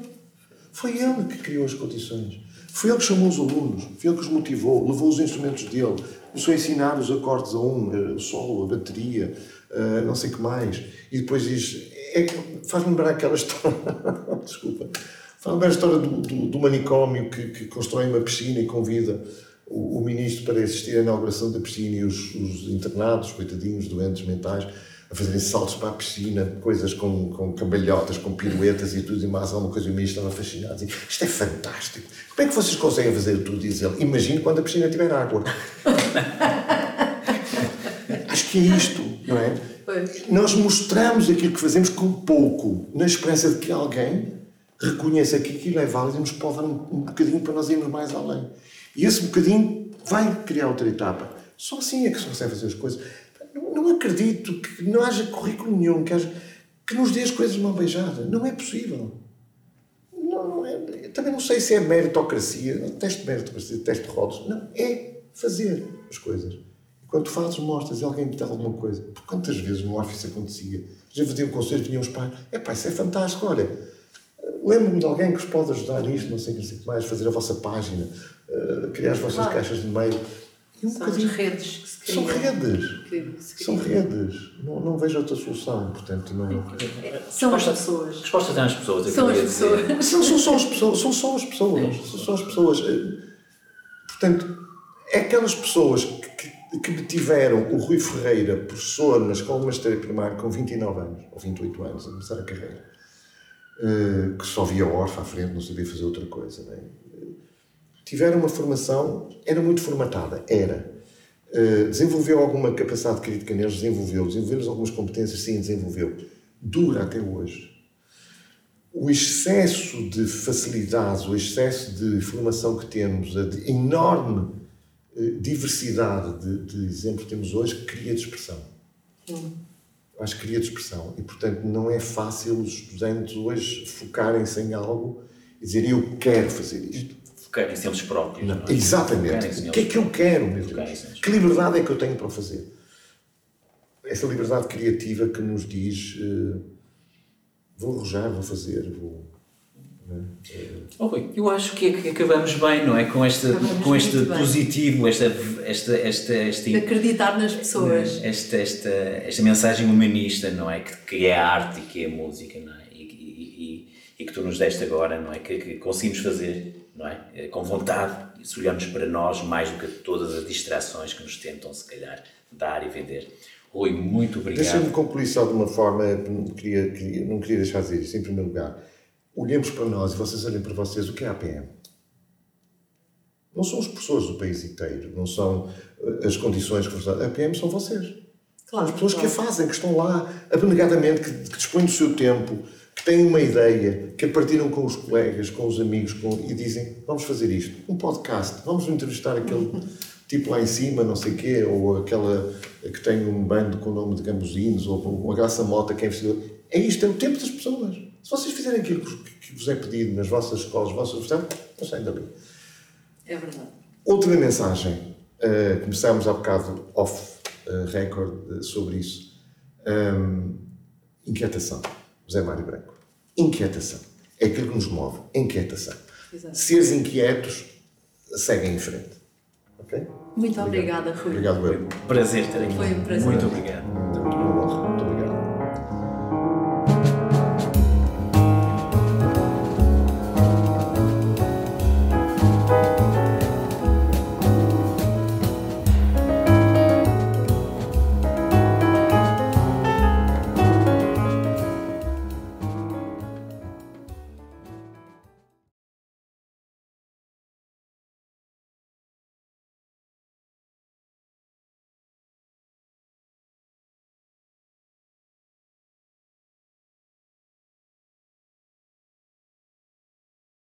Foi ele que criou as condições. Foi ele que chamou os alunos, foi ele que os motivou, levou os instrumentos dele, começou a ensinar os acordes a um, o solo, a bateria, uh, não sei o que mais. E depois diz, é, faz lembrar aquela história, desculpa, faz lembrar a história do, do, do manicômio que, que, constrói uma piscina e convida o, o, ministro para assistir à inauguração da piscina e os, os internados, coitadinhos, doentes mentais, a fazerem saltos para a piscina, coisas com, com cambalhotas, com piruetas e tudo e mais alguma coisa. E o ministro estava fascinado. Isto é fantástico. Como é que vocês conseguem fazer tudo? Diz ele. Imagine quando a piscina tiver água. Acho que é isto, não é? Nós mostramos aquilo que fazemos com pouco, na esperança de que alguém reconheça que aquilo é válido e nos pode dar um, um bocadinho para nós irmos mais além. E esse bocadinho vai criar outra etapa. Só assim é que se consegue fazer as coisas. Não, não acredito que não haja currículo nenhum que, haja, que nos dê as coisas de mão beijada. Não é possível. Não, é, também não sei se é meritocracia, teste meritocracia, teste rótulos. Não, é fazer as coisas. Quando tu fazes, mostras e alguém te dá alguma coisa. Por quantas vezes no office acontecia? A gente fazia um conselho, vinham os pais. É pá, isso é fantástico, olha. Lembro-me de alguém que vos pode ajudar nisto, não sei o que mais, fazer a vossa página, uh, criar as vossas claro. caixas de e-mail. Um São bocadinho... as redes que se criam. São redes. São redes. Não, não vejo outra solução, portanto não... São as pessoas. Resposta tem as pessoas. São as pessoas. Não, são só as pessoas. São só as pessoas. São só as pessoas. Portanto, é aquelas pessoas que, que tiveram o Rui Ferreira, professor na Escola de Magistério Primário, com 29 anos, ou 28 anos, a começar a carreira, eh, que só via órfã à frente, não sabia fazer outra coisa. Né? Tiveram uma formação, era muito formatada, era. Eh, desenvolveu alguma capacidade crítica neles, desenvolveu. Desenvolveu algumas competências, sim, desenvolveu. Dura até hoje. O excesso de facilidades, o excesso de formação que temos, a enorme eh, diversidade de, de exemplos que temos hoje cria dispersão. Hum. Acho que cria dispersão. E, portanto, não é fácil os estudantes hoje focarem-se em algo e dizer eu quero fazer isto. Focarem-se eles próprios. Não, não é? Exatamente. O que é que eu quero, meu Deus? Que liberdade é que eu tenho para fazer? Essa liberdade criativa que nos diz uh, vou arrojar, vou fazer, vou Oh, eu acho que acabamos bem, não é? Com este, com este positivo, esta, esta, esta, esta, de acreditar nas pessoas. Esta, esta, esta mensagem humanista, não é? Que, que é a arte e que é a música, não é? E, e, e, e que tu nos deste agora, não é? Que, que, conseguimos fazer, não é? Com vontade se olharmos para nós mais do que todas as distrações que nos tentam, se calhar, dar e vender. Rui, muito obrigado. Deixa-me concluir só de uma forma, queria, queria, não queria deixar de dizer isto, em primeiro lugar. Olhemos para nós e vocês olhem para vocês o que é a APM. Não são as pessoas do país inteiro, não são eh, as condições que vos dão. A APM são vocês. Claro, as pessoas claro. que a fazem, que estão lá abnegadamente, que, que dispõem do seu tempo, que têm uma ideia, que a partilham com os colegas, com os amigos com, e dizem: vamos fazer isto, um podcast, vamos entrevistar aquele tipo lá em cima, não sei o quê, ou aquela que tem um bando com o nome de Gambuzinos, ou uma graça mota que é investidor. É isto, é o tempo das pessoas. Se vocês fizerem aquilo que vos é pedido nas vossas escolas, nas vossas universidades, não saem dali. É verdade. Outra mensagem, uh, começámos há bocado off uh, record uh, sobre isso. Um, inquietação. José Mário Branco. Inquietação. É aquilo que nos move. Inquietação. Exato. Seres inquietos, seguem em frente. Ok? Muito obrigada, Rui. Obrigado, eu. Prazer ter aqui. Foi um prazer. Muito obrigado.